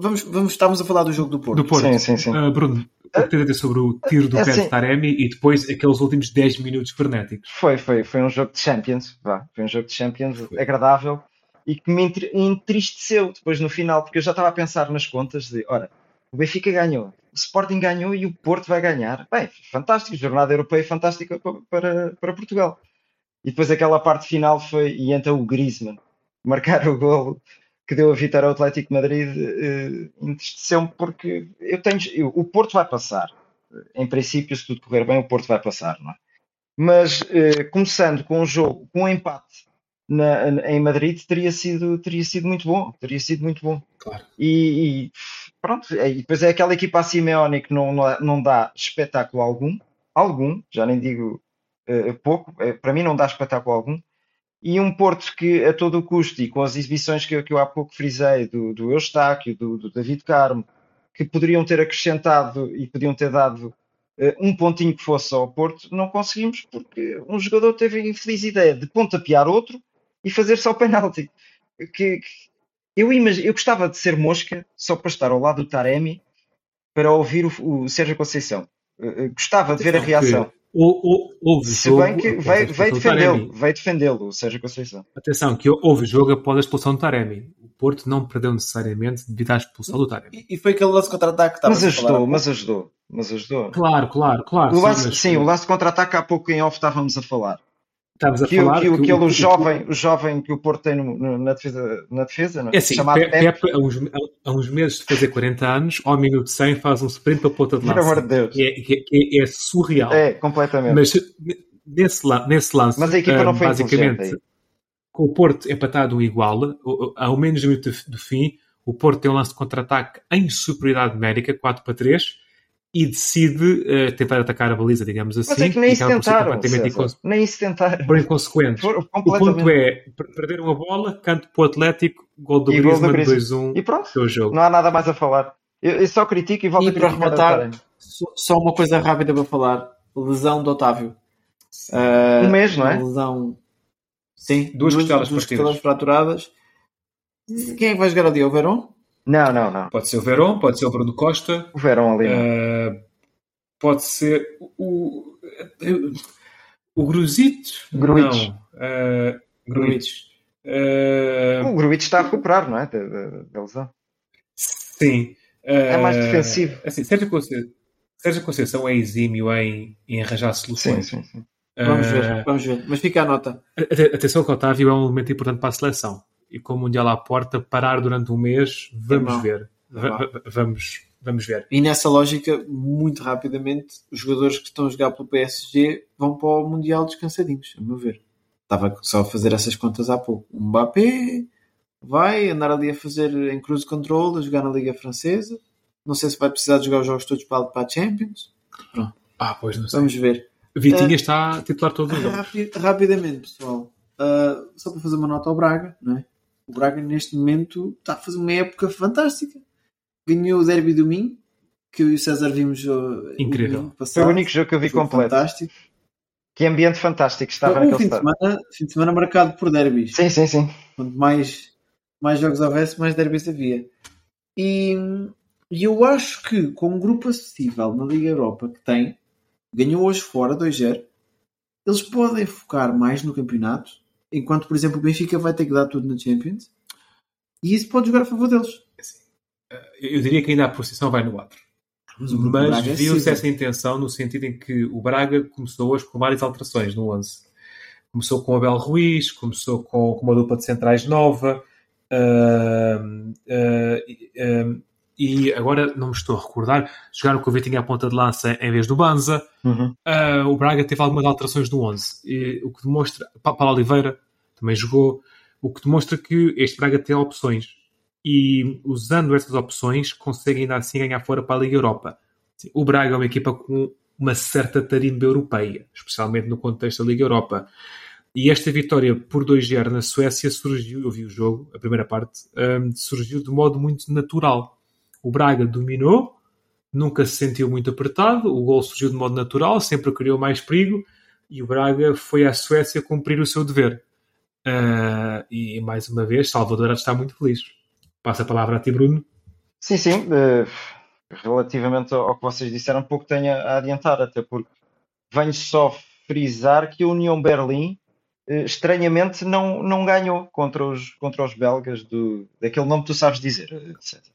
Vamos, vamos, estávamos a falar do jogo do Porto. Do Porto. Sim, sim, sim. Uh, Bruno, o que tens a dizer sobre o tiro do é pé de Taremi e depois aqueles últimos 10 minutos frenéticos? Foi, foi, foi um jogo de Champions, vá, foi um jogo de Champions foi. agradável e que me entristeceu depois no final, porque eu já estava a pensar nas contas de, ora, o Benfica ganhou, o Sporting ganhou e o Porto vai ganhar. Bem, fantástico, jornada europeia fantástica para, para, Portugal. E depois aquela parte final foi, e então o Griezmann marcar o golo que deu a vitória ao Atlético Madrid uh, entristeceu-me porque eu tenho. Eu, o Porto vai passar. Em princípio, se tudo correr bem, o Porto vai passar, não é? Mas uh, começando com um jogo, com um empate na, em Madrid, teria sido, teria sido muito bom. Teria sido muito bom. Claro. E, e pronto, e depois é aquela equipa a Simeone que não, não dá espetáculo algum, algum, já nem digo uh, pouco, para mim não dá espetáculo algum e um Porto que a todo o custo, e com as exibições que eu, que eu há pouco frisei, do, do Eustáquio, do, do David Carmo, que poderiam ter acrescentado e podiam ter dado uh, um pontinho que fosse ao Porto, não conseguimos, porque um jogador teve a infeliz ideia de pontapear outro e fazer só penalti. Que, que eu, imag... eu gostava de ser mosca só para estar ao lado do Taremi para ouvir o, o Sérgio Conceição. Uh, gostava de ver a reação. Houve Se bem que veio, veio defendê-lo, veio defendê-lo, o Sérgio Conceição. Atenção, que houve jogo após a expulsão do Taremi. O Porto não perdeu necessariamente devido à expulsão do Taremi. E, e foi aquele lance contra-ataque que Mas ajudou, mas ajudou, mas ajudou. Claro, claro, claro. O lance, sim, sim, o lance contra-ataque há pouco em off estávamos a falar. Estamos a que, falar que, que, que aquele o- o jovem, o jovem que o Porto tem no- no- na defesa, na defesa não é? É assim, chamado Pe- Pepe. Pepe, há uns, há uns meses de fazer 40 anos, ao minuto 100 faz um sprint para a ponta de lança. amor de Deus. É, que é- é surreal. É, completamente. Mas nesse, nesse lance, Mas a equipa não foi basicamente, com o Porto empatado igual, ao menos no minuto do fim, o Porto tem um lance de contra-ataque em superioridade numérica, 4 para 3, e decide eh, tentar atacar a baliza, digamos assim. Mas é que nem isso tentaram, Nem isso tentaram. por inconsequentes. O ponto é, per- perderam a bola, canto para o Atlético, gol do Griezmann, Griezmann. 2-1, E pronto, jogo. não há nada mais a falar. Eu, eu só critico e volto E a para criticar. rematar, só- uma coisa rápida para falar: lesão do Otávio. Ah, Um mês, não é? Lesão. Sim, Duas costelas duas costelas fraturadas. Quem é que vai jogar ali? O Verón? Não, não, não. Pode ser o Verón, pode ser o Bruno Costa, O Verão ali. eh, pode ser o, o, o Gruzito? Gruitch. Não. Gruitch. Eh, O Gruitch está a recuperar, não é? Da, da- da lesão. sim. É mais defensivo. Assim, Sérgio Conceição, Sérgio Conceição é exímio em, em arranjar Sim, soluções. sim, sim. Vamos Eh, ver, vamos ver. Mas fica a nota. Ate- Atenção que o Otávio é um elemento importante para a seleção. E com o Mundial à porta, parar durante um mês, vamos mau. ver. É vamos, vamos ver. E nessa lógica, muito rapidamente, os jogadores que estão a jogar pelo PSG vão para o Mundial descansadinhos, a meu ver. Estava só a fazer essas contas há pouco. O Mbappé vai andar ali a fazer em cruise control, a jogar na Liga Francesa. Não sei se vai precisar de jogar os jogos todos para, para a Champions. Ah, pois não sei. Vamos ver. Vitinha Eh, está a titular todos os jogos. Rapi- rapidamente, pessoal. Uh, só para fazer uma nota ao Braga, não é? O Braga neste momento está a fazer uma época fantástica. Ganhou o Derby do Minho, que eu e o César vimos uh, Incrível. Foi o único jogo que eu vi completo. Fantástico. Que ambiente fantástico estava Foi um naquele fim de, semana, fim de semana marcado por derbys. Sim, sim, sim. Quanto mais, mais jogos houvesse, mais derbys havia. E, e eu acho que com um grupo acessível na Liga Europa que tem, ganhou hoje fora 2-0, eles podem focar mais no campeonato, enquanto, por exemplo, o Benfica vai ter que dar tudo na Champions. E isso pode jogar a favor deles. Eu diria que ainda a posição vai no 4. Mas é viu-se essa intenção no sentido em que o Braga começou hoje com várias alterações no 11. Começou com Abel Ruiz, começou com, com uma dupla de centrais nova, ah, e- ahm, e agora não me estou a recordar, jogaram com o Vitinho à ponta de lança em vez do Banza. Uhum. Ah, o Braga teve algumas alterações no 11, e, o que demonstra. Pa- Paulo Oliveira também jogou, o que demonstra que este Braga tem opções e usando essas opções consegue ainda assim ganhar fora para a Liga Europa. O Braga é uma equipa com uma certa tarimba europeia, especialmente no contexto da Liga Europa. E esta vitória por 2-0 na Suécia surgiu, eu vi o jogo, a primeira parte, hum, surgiu de modo muito natural. O Braga dominou, nunca se sentiu muito apertado, o gol surgiu de modo natural, sempre criou mais perigo e o Braga foi à Suécia cumprir o seu dever. Ah, e mais uma vez, Salvador estar muito feliz. Passa a palavra a ti, Bruno. Sim, sim. eh, relativamente ao que vocês disseram, pouco tenho a adiantar, até porque venho só frisar que a União Berlim eh, estranhamente não, não ganhou contra os, contra os belgas do, daquele nome que tu sabes dizer, eh, César.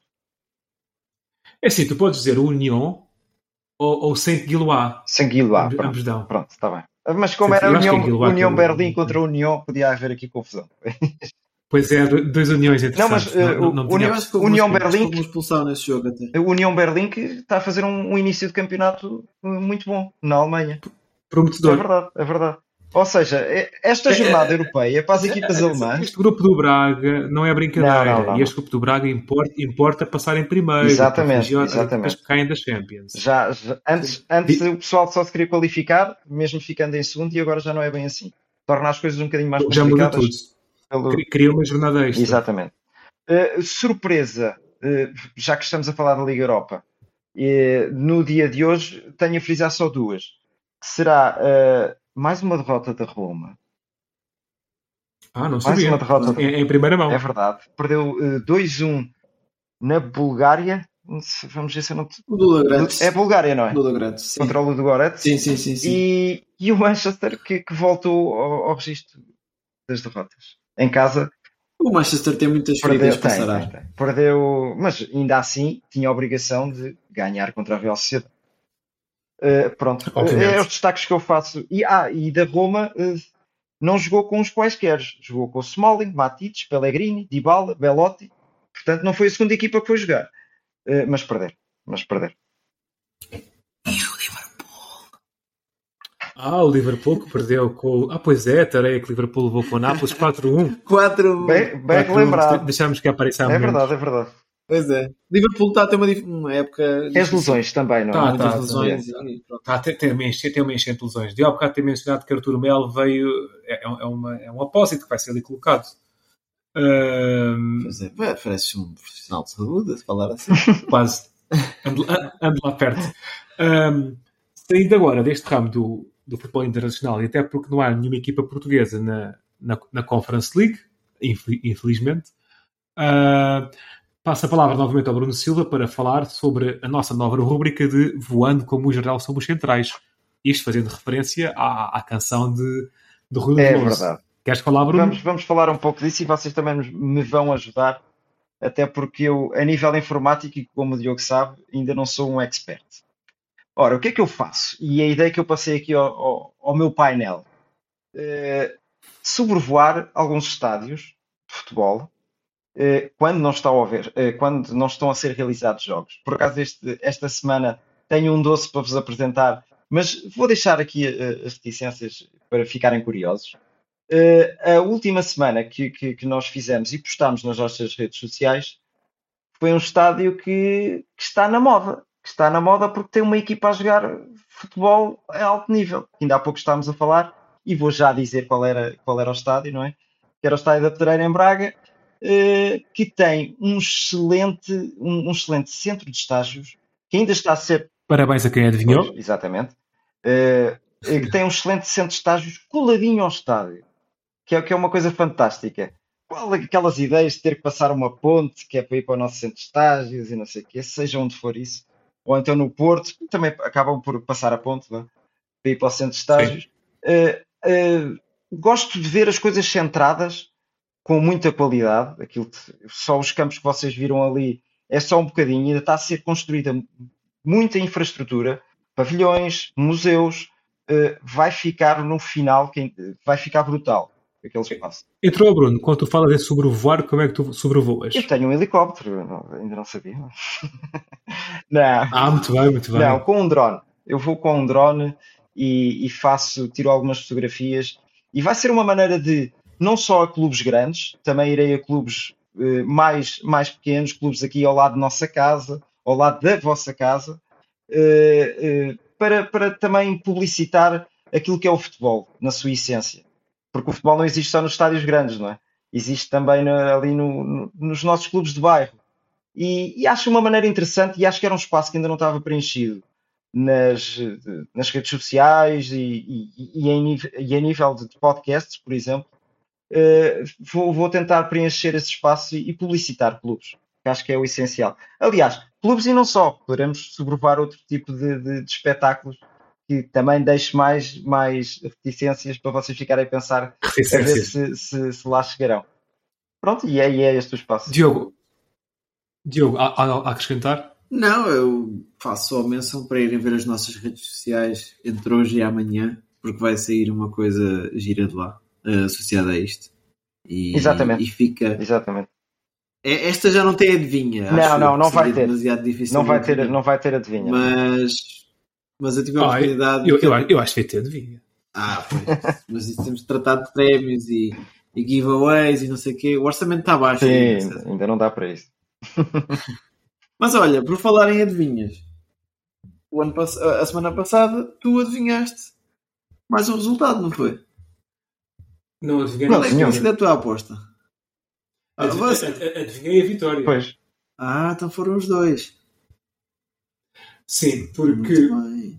É assim, tu podes dizer Union ou, ou Saint-Gillois. Sanguiloa, Ambos- pronto, dão. pronto, está bem. Mas como era que é União, União Berlim contra a União, podia haver aqui confusão. Pois é, duas uniões Não, mas, interessantes. eh, o- não, que houve União Berlim- houve uma expulsão nesse jogo até. A União Berlim que está a fazer um, um início de campeonato eh, muito bom na Alemanha. É prometedor. verdade, é verdade. Ou seja, é- esta jornada europeia para as equipas alemãs. Este grupo do Braga não é brincadeira. Não, não, não, e este grupo do Braga importa, importa passar em primeiro. Exatamente, exatamente. equipas que caem da Champions. Já, já- antes, antes o pessoal só se queria qualificar, mesmo ficando em segundo, e agora já não é bem assim. Torna as coisas um bocadinho mais Já mudou complicadas. tudo. pelo- Cri- Cria uma jornada extra. Exatamente. Uh, surpresa, uh, já que estamos a falar da Liga Europa, uh, no dia de hoje tenho a frisar só duas. Que será uh, mais uma derrota da Roma. Ah, não Mais sabia. uma derrota. Em, em primeira mão. É verdade. Perdeu uh, 2-1 na Bulgária. Vamos ver se eu não. O Lula Grandes. É Bulgária, não é? Lula Grandes, sim. Contra o Ludogorets. Sim, sim, sim. sim. E, e o Manchester que, que voltou ao, ao registro das derrotas. Em casa O Manchester tem muitas feridas para sarar. Perdeu, mas ainda assim tinha a obrigação de ganhar contra a Real Sociedade. Uh, pronto, Obviamente. é os destaques que eu faço. E, ah, e da Roma, uh, não jogou com os quaisquer. Jogou com o Smalling, Matites, Pellegrini, Dybala, Belotti. Portanto, não foi a segunda equipa que foi jogar. Uh, mas perder. Mas perder. Ah, o Liverpool que perdeu com. Ah, pois é, tarei que o Liverpool levou com o Nápoles 4-1. 4 Bem, bem lembrado. Deixámos que aparecer É verdade, é verdade. Pois é. Liverpool está a ter uma, uma época. Tem as lesões também, não Tá, é? tá, lesões. tá. Tá, tem, tem, uma enchente, tem uma enchente de lesões. De há bocado ter mencionado que Arturo Melo veio. É, é, uma, é um apósito que vai ser ali colocado. Ahm, Pois é, parece um profissional de saúde a falar assim. quase. Ando, ando lá perto. Ahm, saindo agora deste ramo do, do futebol internacional, e até porque não há nenhuma equipa portuguesa na, na, na Conference League, infel- infelizmente, ah, passo a palavra novamente ao Bruno Silva para falar sobre a nossa nova rúbrica de Voando como o Geral sobre os Centrais. Isto fazendo referência à, à canção de, de Rui É Veloso. verdade. Queres falar, Bruno? Vamos, vamos falar um pouco disso e vocês também me vão ajudar, até porque eu, a nível informático, e como o Diogo sabe, ainda não sou um expert. Ora, o que é que eu faço? E a ideia que eu passei aqui ao, ao- ao meu painel, eh, sobrevoar alguns estádios de futebol quando não estão a ver, eh, quando não estão a ser realizados jogos. Por acaso este- esta semana tenho um doce para vos apresentar, mas vou deixar aqui eh, as reticências para ficarem curiosos. A última semana que, que- que nós fizemos e postámos nas nossas redes sociais foi um estádio que, que está na moda. Que está na moda porque tem uma equipa a jogar futebol a alto nível. Ainda há pouco estávamos a falar e vou já dizer qual era, qual era o estádio, não é? Que era o estádio da Pedreira em Braga, que tem um excelente, um, um excelente centro de estágios que ainda está a ser Parabéns a quem adivinhou. Pois, exatamente. Eh, eh, que tem um excelente centro de estágios coladinho ao estádio, que é, que é uma coisa fantástica. Qual é aquelas ideias de ter que passar uma ponte que é para ir para o nosso centro de estágios e não sei o quê, seja onde for isso, ou então no Porto, também acabam por passar a ponte não para ir para o centro de estágios. Eh, eh, gosto de ver as coisas centradas com muita qualidade. Aquilo que- só os campos que vocês viram ali é só um bocadinho, ainda está a ser construída muita infraestrutura, pavilhões, museus, eh, vai ficar no final, quem- vai ficar brutal aquele espaço. Entrou, Bruno, quando tu falas em sobrevoar, como é que tu sobrevoas? Eu tenho um helicóptero, não- ainda não sabia. não, Ah, muito bem, muito bem. não, com um drone. Eu vou com um drone e, e faço, tiro algumas fotografias e vai ser uma maneira de não só a clubes grandes, também irei a clubes eh, mais, mais pequenos, clubes aqui ao lado da nossa casa, ao lado da vossa casa, eh, eh, para, para também publicitar aquilo que é o futebol, na sua essência. Porque o futebol não existe só nos estádios grandes, não é? Existe também na- ali no- no- nos nossos clubes de bairro. E, e acho uma maneira interessante e acho que era um espaço que ainda não estava preenchido nas, eh, nas redes sociais e, e- e em, e nível de podcasts, por exemplo. Eh, vou, vou tentar preencher esse espaço e, e publicitar clubes, que acho que é o essencial. Aliás, clubes e não só, poderemos sobrevoar outro tipo de, de- de espetáculos que também deixe mais, mais reticências para vocês ficarem a pensar a ver se, se- se lá chegarão. Pronto, e é, e é este o espaço. Diogo, Diogo, há, há- há a acrescentar? Não, eu faço só menção para irem ver as nossas redes sociais entre hoje e amanhã, porque vai sair uma coisa gira de lá, eh, associada a isto. E, Exatamente. E fica. Exatamente. É- Esta já não tem adivinha. Não, acho não, não que vai ter. demasiado difícil Não vai ter, não vai ter adivinha. Mas, mas eu tive a Ah, oportunidade. eu, de- eu, acho- eu acho que vai ter adivinha. Ah, pois. mas isso temos de tratar de prémios e, e giveaways e não sei o quê. O orçamento está baixo. ainda, Sim, César. ainda não dá para isso. Mas olha, por falar em adivinhas, o ano pass- a semana passada tu adivinhaste mais um resultado, não foi? Não adivinhei. Não, Qual é que tem sido a tua aposta? Ah, você- ad- ad- Adivinhei a vitória. Pois. Ah, então foram os dois. Sim, porque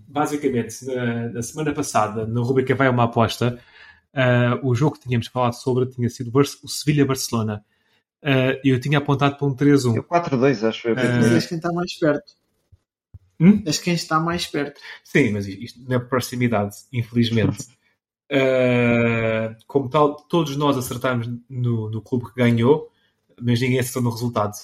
basicamente na, na semana passada, na rubrica Vai uma aposta, ah, o jogo que tínhamos falado sobre tinha sido Bar- o Sevilha-Barcelona. Ah, eu tinha apontado para um 3-1. Eu 4-2, acho eu. tinha Mas és quem está mais perto. Hum? És quem está mais perto. Sim, mas isto na proximidade, infelizmente. Ah, como tal, todos nós acertámos no, no clube que ganhou, mas ninguém acertou no resultado.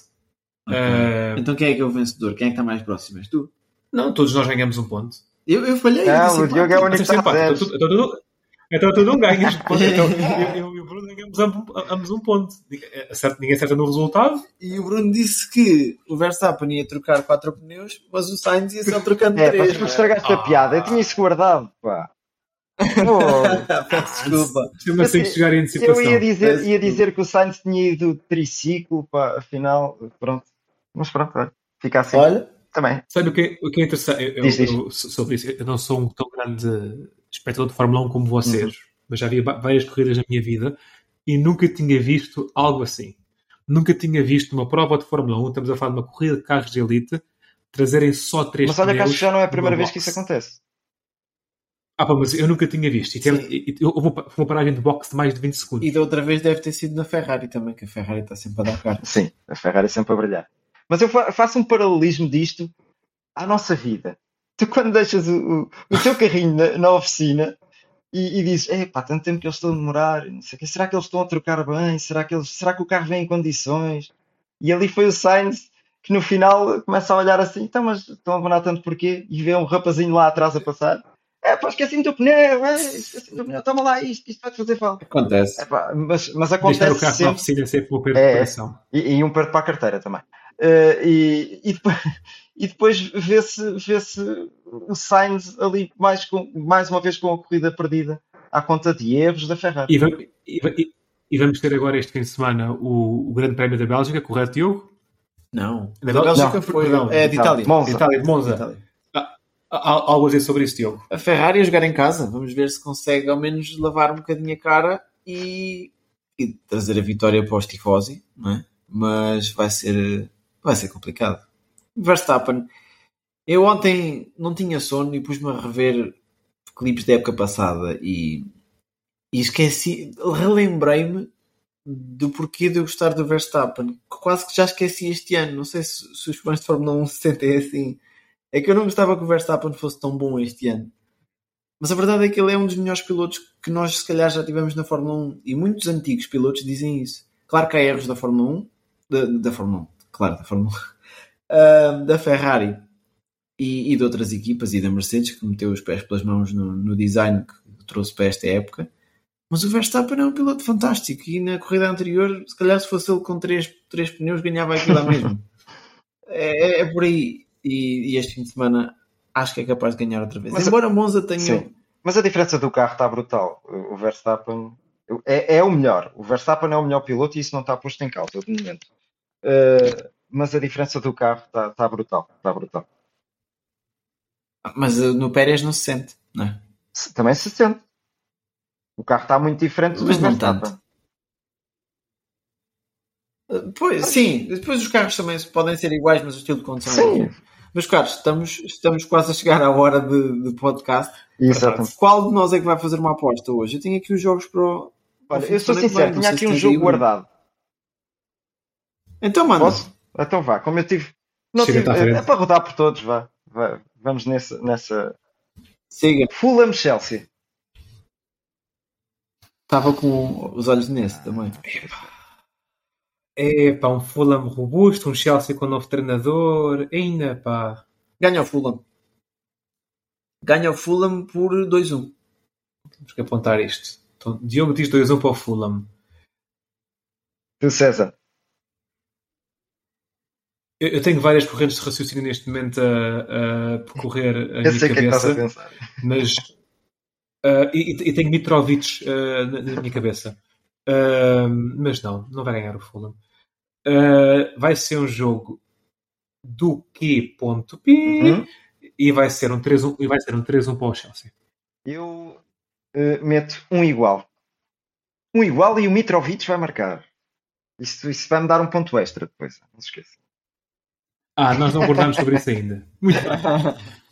Ah, Então quem é que é o vencedor? Quem é que está mais próximo? És tu? não, todos nós ganhamos um ponto. Eu, eu falhei. eu Não, disse o Diogo é o único que. Então, tu- então tu- Então tu não ganhas. Então, eu, e o Bruno ganhamos ambos um ponto. Ninguém acerta no resultado. E o Bruno disse que o Verstappen ia trocar quatro pneus, mas o Sainz ia só trocando é, três. Mas estragaste ah. a piada. Eu tinha isso guardado, pá. Peço desculpa. Chama-se assim, chegar em antecipação. Eu ia dizer, ia dizer que o Sainz tinha ido triciclo, pá, afinal, pronto. Mas pronto, olha, fica assim. Olha, também. Sabe o que, o que é interessante? Eu, diz, eu, sobre isso, eu não sou um tão grande espectador de Fórmula 1 como vocês, uhum. mas já vi várias corridas na minha vida e nunca tinha visto algo assim. Nunca tinha visto uma prova de Fórmula 1, estamos a falar de uma corrida de carros de elite, trazerem só três Mas olha que acho que já não é a primeira vez que isso acontece. Ah, pá, mas eu nunca tinha visto. E tem, eu vou uma paragem de boxe de mais de 20 segundos. E da outra vez deve ter sido na Ferrari também, que a Ferrari está sempre a dar cara. Sim, a Ferrari sempre a brilhar. Mas eu faço um paralelismo disto à nossa vida. Tu, quando deixas o, o, o teu carrinho na, na oficina e, e dizes: é pá, tanto tempo que eles estão a demorar, não sei, será que eles estão a trocar bem? Será que, eles, será que o carro vem em condições? E ali foi o Sainz que no final começa a olhar assim: então, mas estão a demorar tanto porquê? E vê um rapazinho lá atrás a passar. É pá, esqueci-me do pneu, é, esqueci do pneu, toma lá isto, isto vai fazer falta. Acontece. É, pá, mas, mas acontece. o carro sempre. na oficina sempre um perda é, de E, e um perto para a carteira também. Uh, e, e, depois, e depois vê-se vê o Sainz ali mais, com, mais uma vez com a corrida perdida à conta de erros da Ferrari. E vamos, e, e vamos, ter agora este fim de semana o, o Grande Prémio da Bélgica, correto, Diogo? Não. Da Bélgica não, foi. Não, é de Itália. Monza. Itália, de Monza. Itália. Algo a dizer sobre isso, Diogo? A Ferrari a jogar em casa. Vamos ver se consegue ao menos lavar um bocadinho a cara e, e trazer a vitória para os tifosi, não é? Mas vai ser vai ser complicado. Verstappen, eu ontem não tinha sono e pus-me a rever clipes da época passada e, e esqueci, relembrei-me do porquê de eu gostar do Verstappen. Quase que já esqueci este ano. Não sei se, se os fãs de Fórmula 1 se sentem assim. É que eu não gostava que o Verstappen fosse tão bom este ano. Mas a verdade é que ele é um dos melhores pilotos que nós, se calhar, já tivemos na Fórmula 1. E muitos antigos pilotos dizem isso. Claro que há erros da Fórmula 1, da, da Fórmula 1, claro, da Fórmula uh, da Ferrari e, e, de outras equipas e da Mercedes que meteu os pés pelas mãos no, no, design que trouxe para esta época. Mas o Verstappen é um piloto fantástico e na corrida anterior, se calhar se fosse ele com três, três pneus, ganhava aquilo lá mesmo. é, é, é, por aí. E, e, este fim de semana acho que é capaz de ganhar outra vez. Mas Embora a Monza tenha. Sim. Mas a diferença do carro está brutal. O Verstappen é, é, o melhor. O Verstappen é o melhor piloto e isso não está posto em causa de momento. Uh, mas a diferença do carro está tá brutal. Está brutal. Mas uh, no Pérez não se sente, não é? Também se sente. O carro está muito diferente mas do tanto. Uh, pois, sim, depois os carros também podem ser iguais, mas o estilo de condução sim. é Meus caros, estamos, estamos quase a chegar à hora de, de podcast. Exatamente. Qual de nós é que vai fazer uma aposta hoje? Eu tenho aqui os jogos para o. Olha, eu sou sincero, tinha aqui um jogo guardado. Então, mano. Posso? Então vá, como eu tive. Não tive é, é, para rodar por todos, vá. vá. Vamos nessa. nessa... Siga. Fulham Chelsea. Estava com os olhos nesse também. É pá, um Fulham robusto, um Chelsea com um novo treinador, ainda pá. Ganha o Fulham. Ganha o Fulham por 2-1. Temos que apontar isto. Então, Diogo diz 2-1 para o Fulham. César. Eu, tenho várias correntes de raciocínio neste momento a, a percorrer a eu minha sei cabeça. Que é que a mas uh, e, e, tenho Mitrovic uh, na, na, minha cabeça. Uh, mas não, não vai ganhar o Fulham. vai ser um jogo do Q.P uhum. e vai ser um 3-1 e vai ser um 3-1 para o Chelsea. Eu meto um igual. Um igual e o Mitrovic vai marcar. Isso, isso vai me dar um ponto extra depois, não se esqueça. Ah, nós não abordámos sobre isso ainda. Muito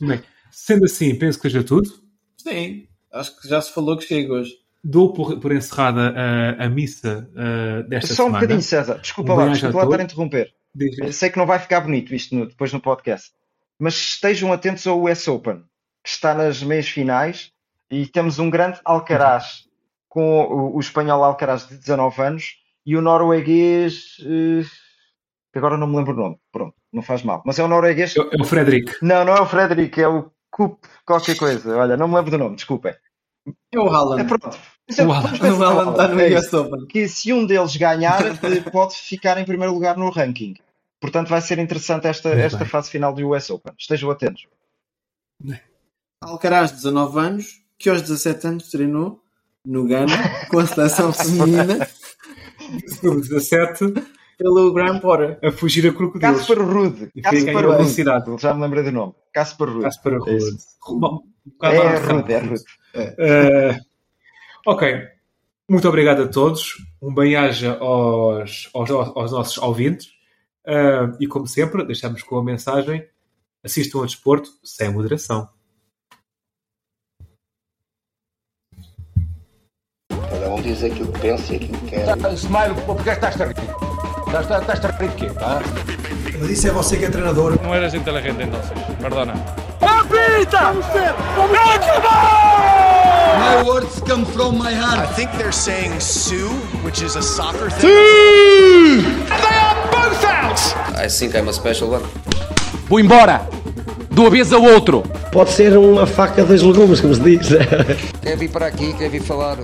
bem. Sendo assim, penso que seja tudo. Sim, acho que já se falou que chega hoje. Dou por, por encerrada a, a missa uh, desta Só semana. Só um bocadinho, César. Desculpa um lá, desculpa lá estar a interromper. Sei que não vai ficar bonito isto no, depois no podcast. Mas estejam atentos ao US Open, que está nas meias finais, e temos um grande Alcaraz, com o, o espanhol Alcaraz de 19 anos, e o norueguês... Uh, agora não me lembro o nome. Pronto não faz mal. Mas é o norueguês. É, é o Frederic. Não, não é o Frederic, é o Coop qualquer coisa. Olha, não me lembro do nome, desculpem. É o Haaland. É pronto. Isso é- O Haaland. O está no é US. Open. Que se um deles ganhar, eh, pode ficar em primeiro lugar no ranking. Portanto, vai ser interessante esta, Muito esta bem. fase final do US Open. Estejam atentos. Alcaraz, 19 anos, que aos 17 anos treinou no Ghana com a seleção feminina Número 17, pelo Grand Porter. a fugir a crocodilos. Casper Rude. A Rude. Já me lembrei do nome. Casper Rude. É. Bom, um bocado É rápido. Rude, é Rude. Eh, ok. Muito obrigado a todos. Um bem-aja aos, aos, aos nossos ouvintes. Eh, e como sempre, deixamos com a mensagem: assistam ao desporto sem moderação. Cada um diz aquilo que pensa e aquilo que quer. Tá, Smile, porque estás a rir? Estás, a rir de quê? Ah? Mas isso é você que é treinador. No eres inteligente entonces, perdona. My words come from my I heart. think they're saying Sue, which is a soccer thing. And they are both out! I think I'm a special one. Vou embora! De uma vez ao outro! Pode ser uma faca dos legumes, como se diz. Quer vir para aqui, quer vir falar.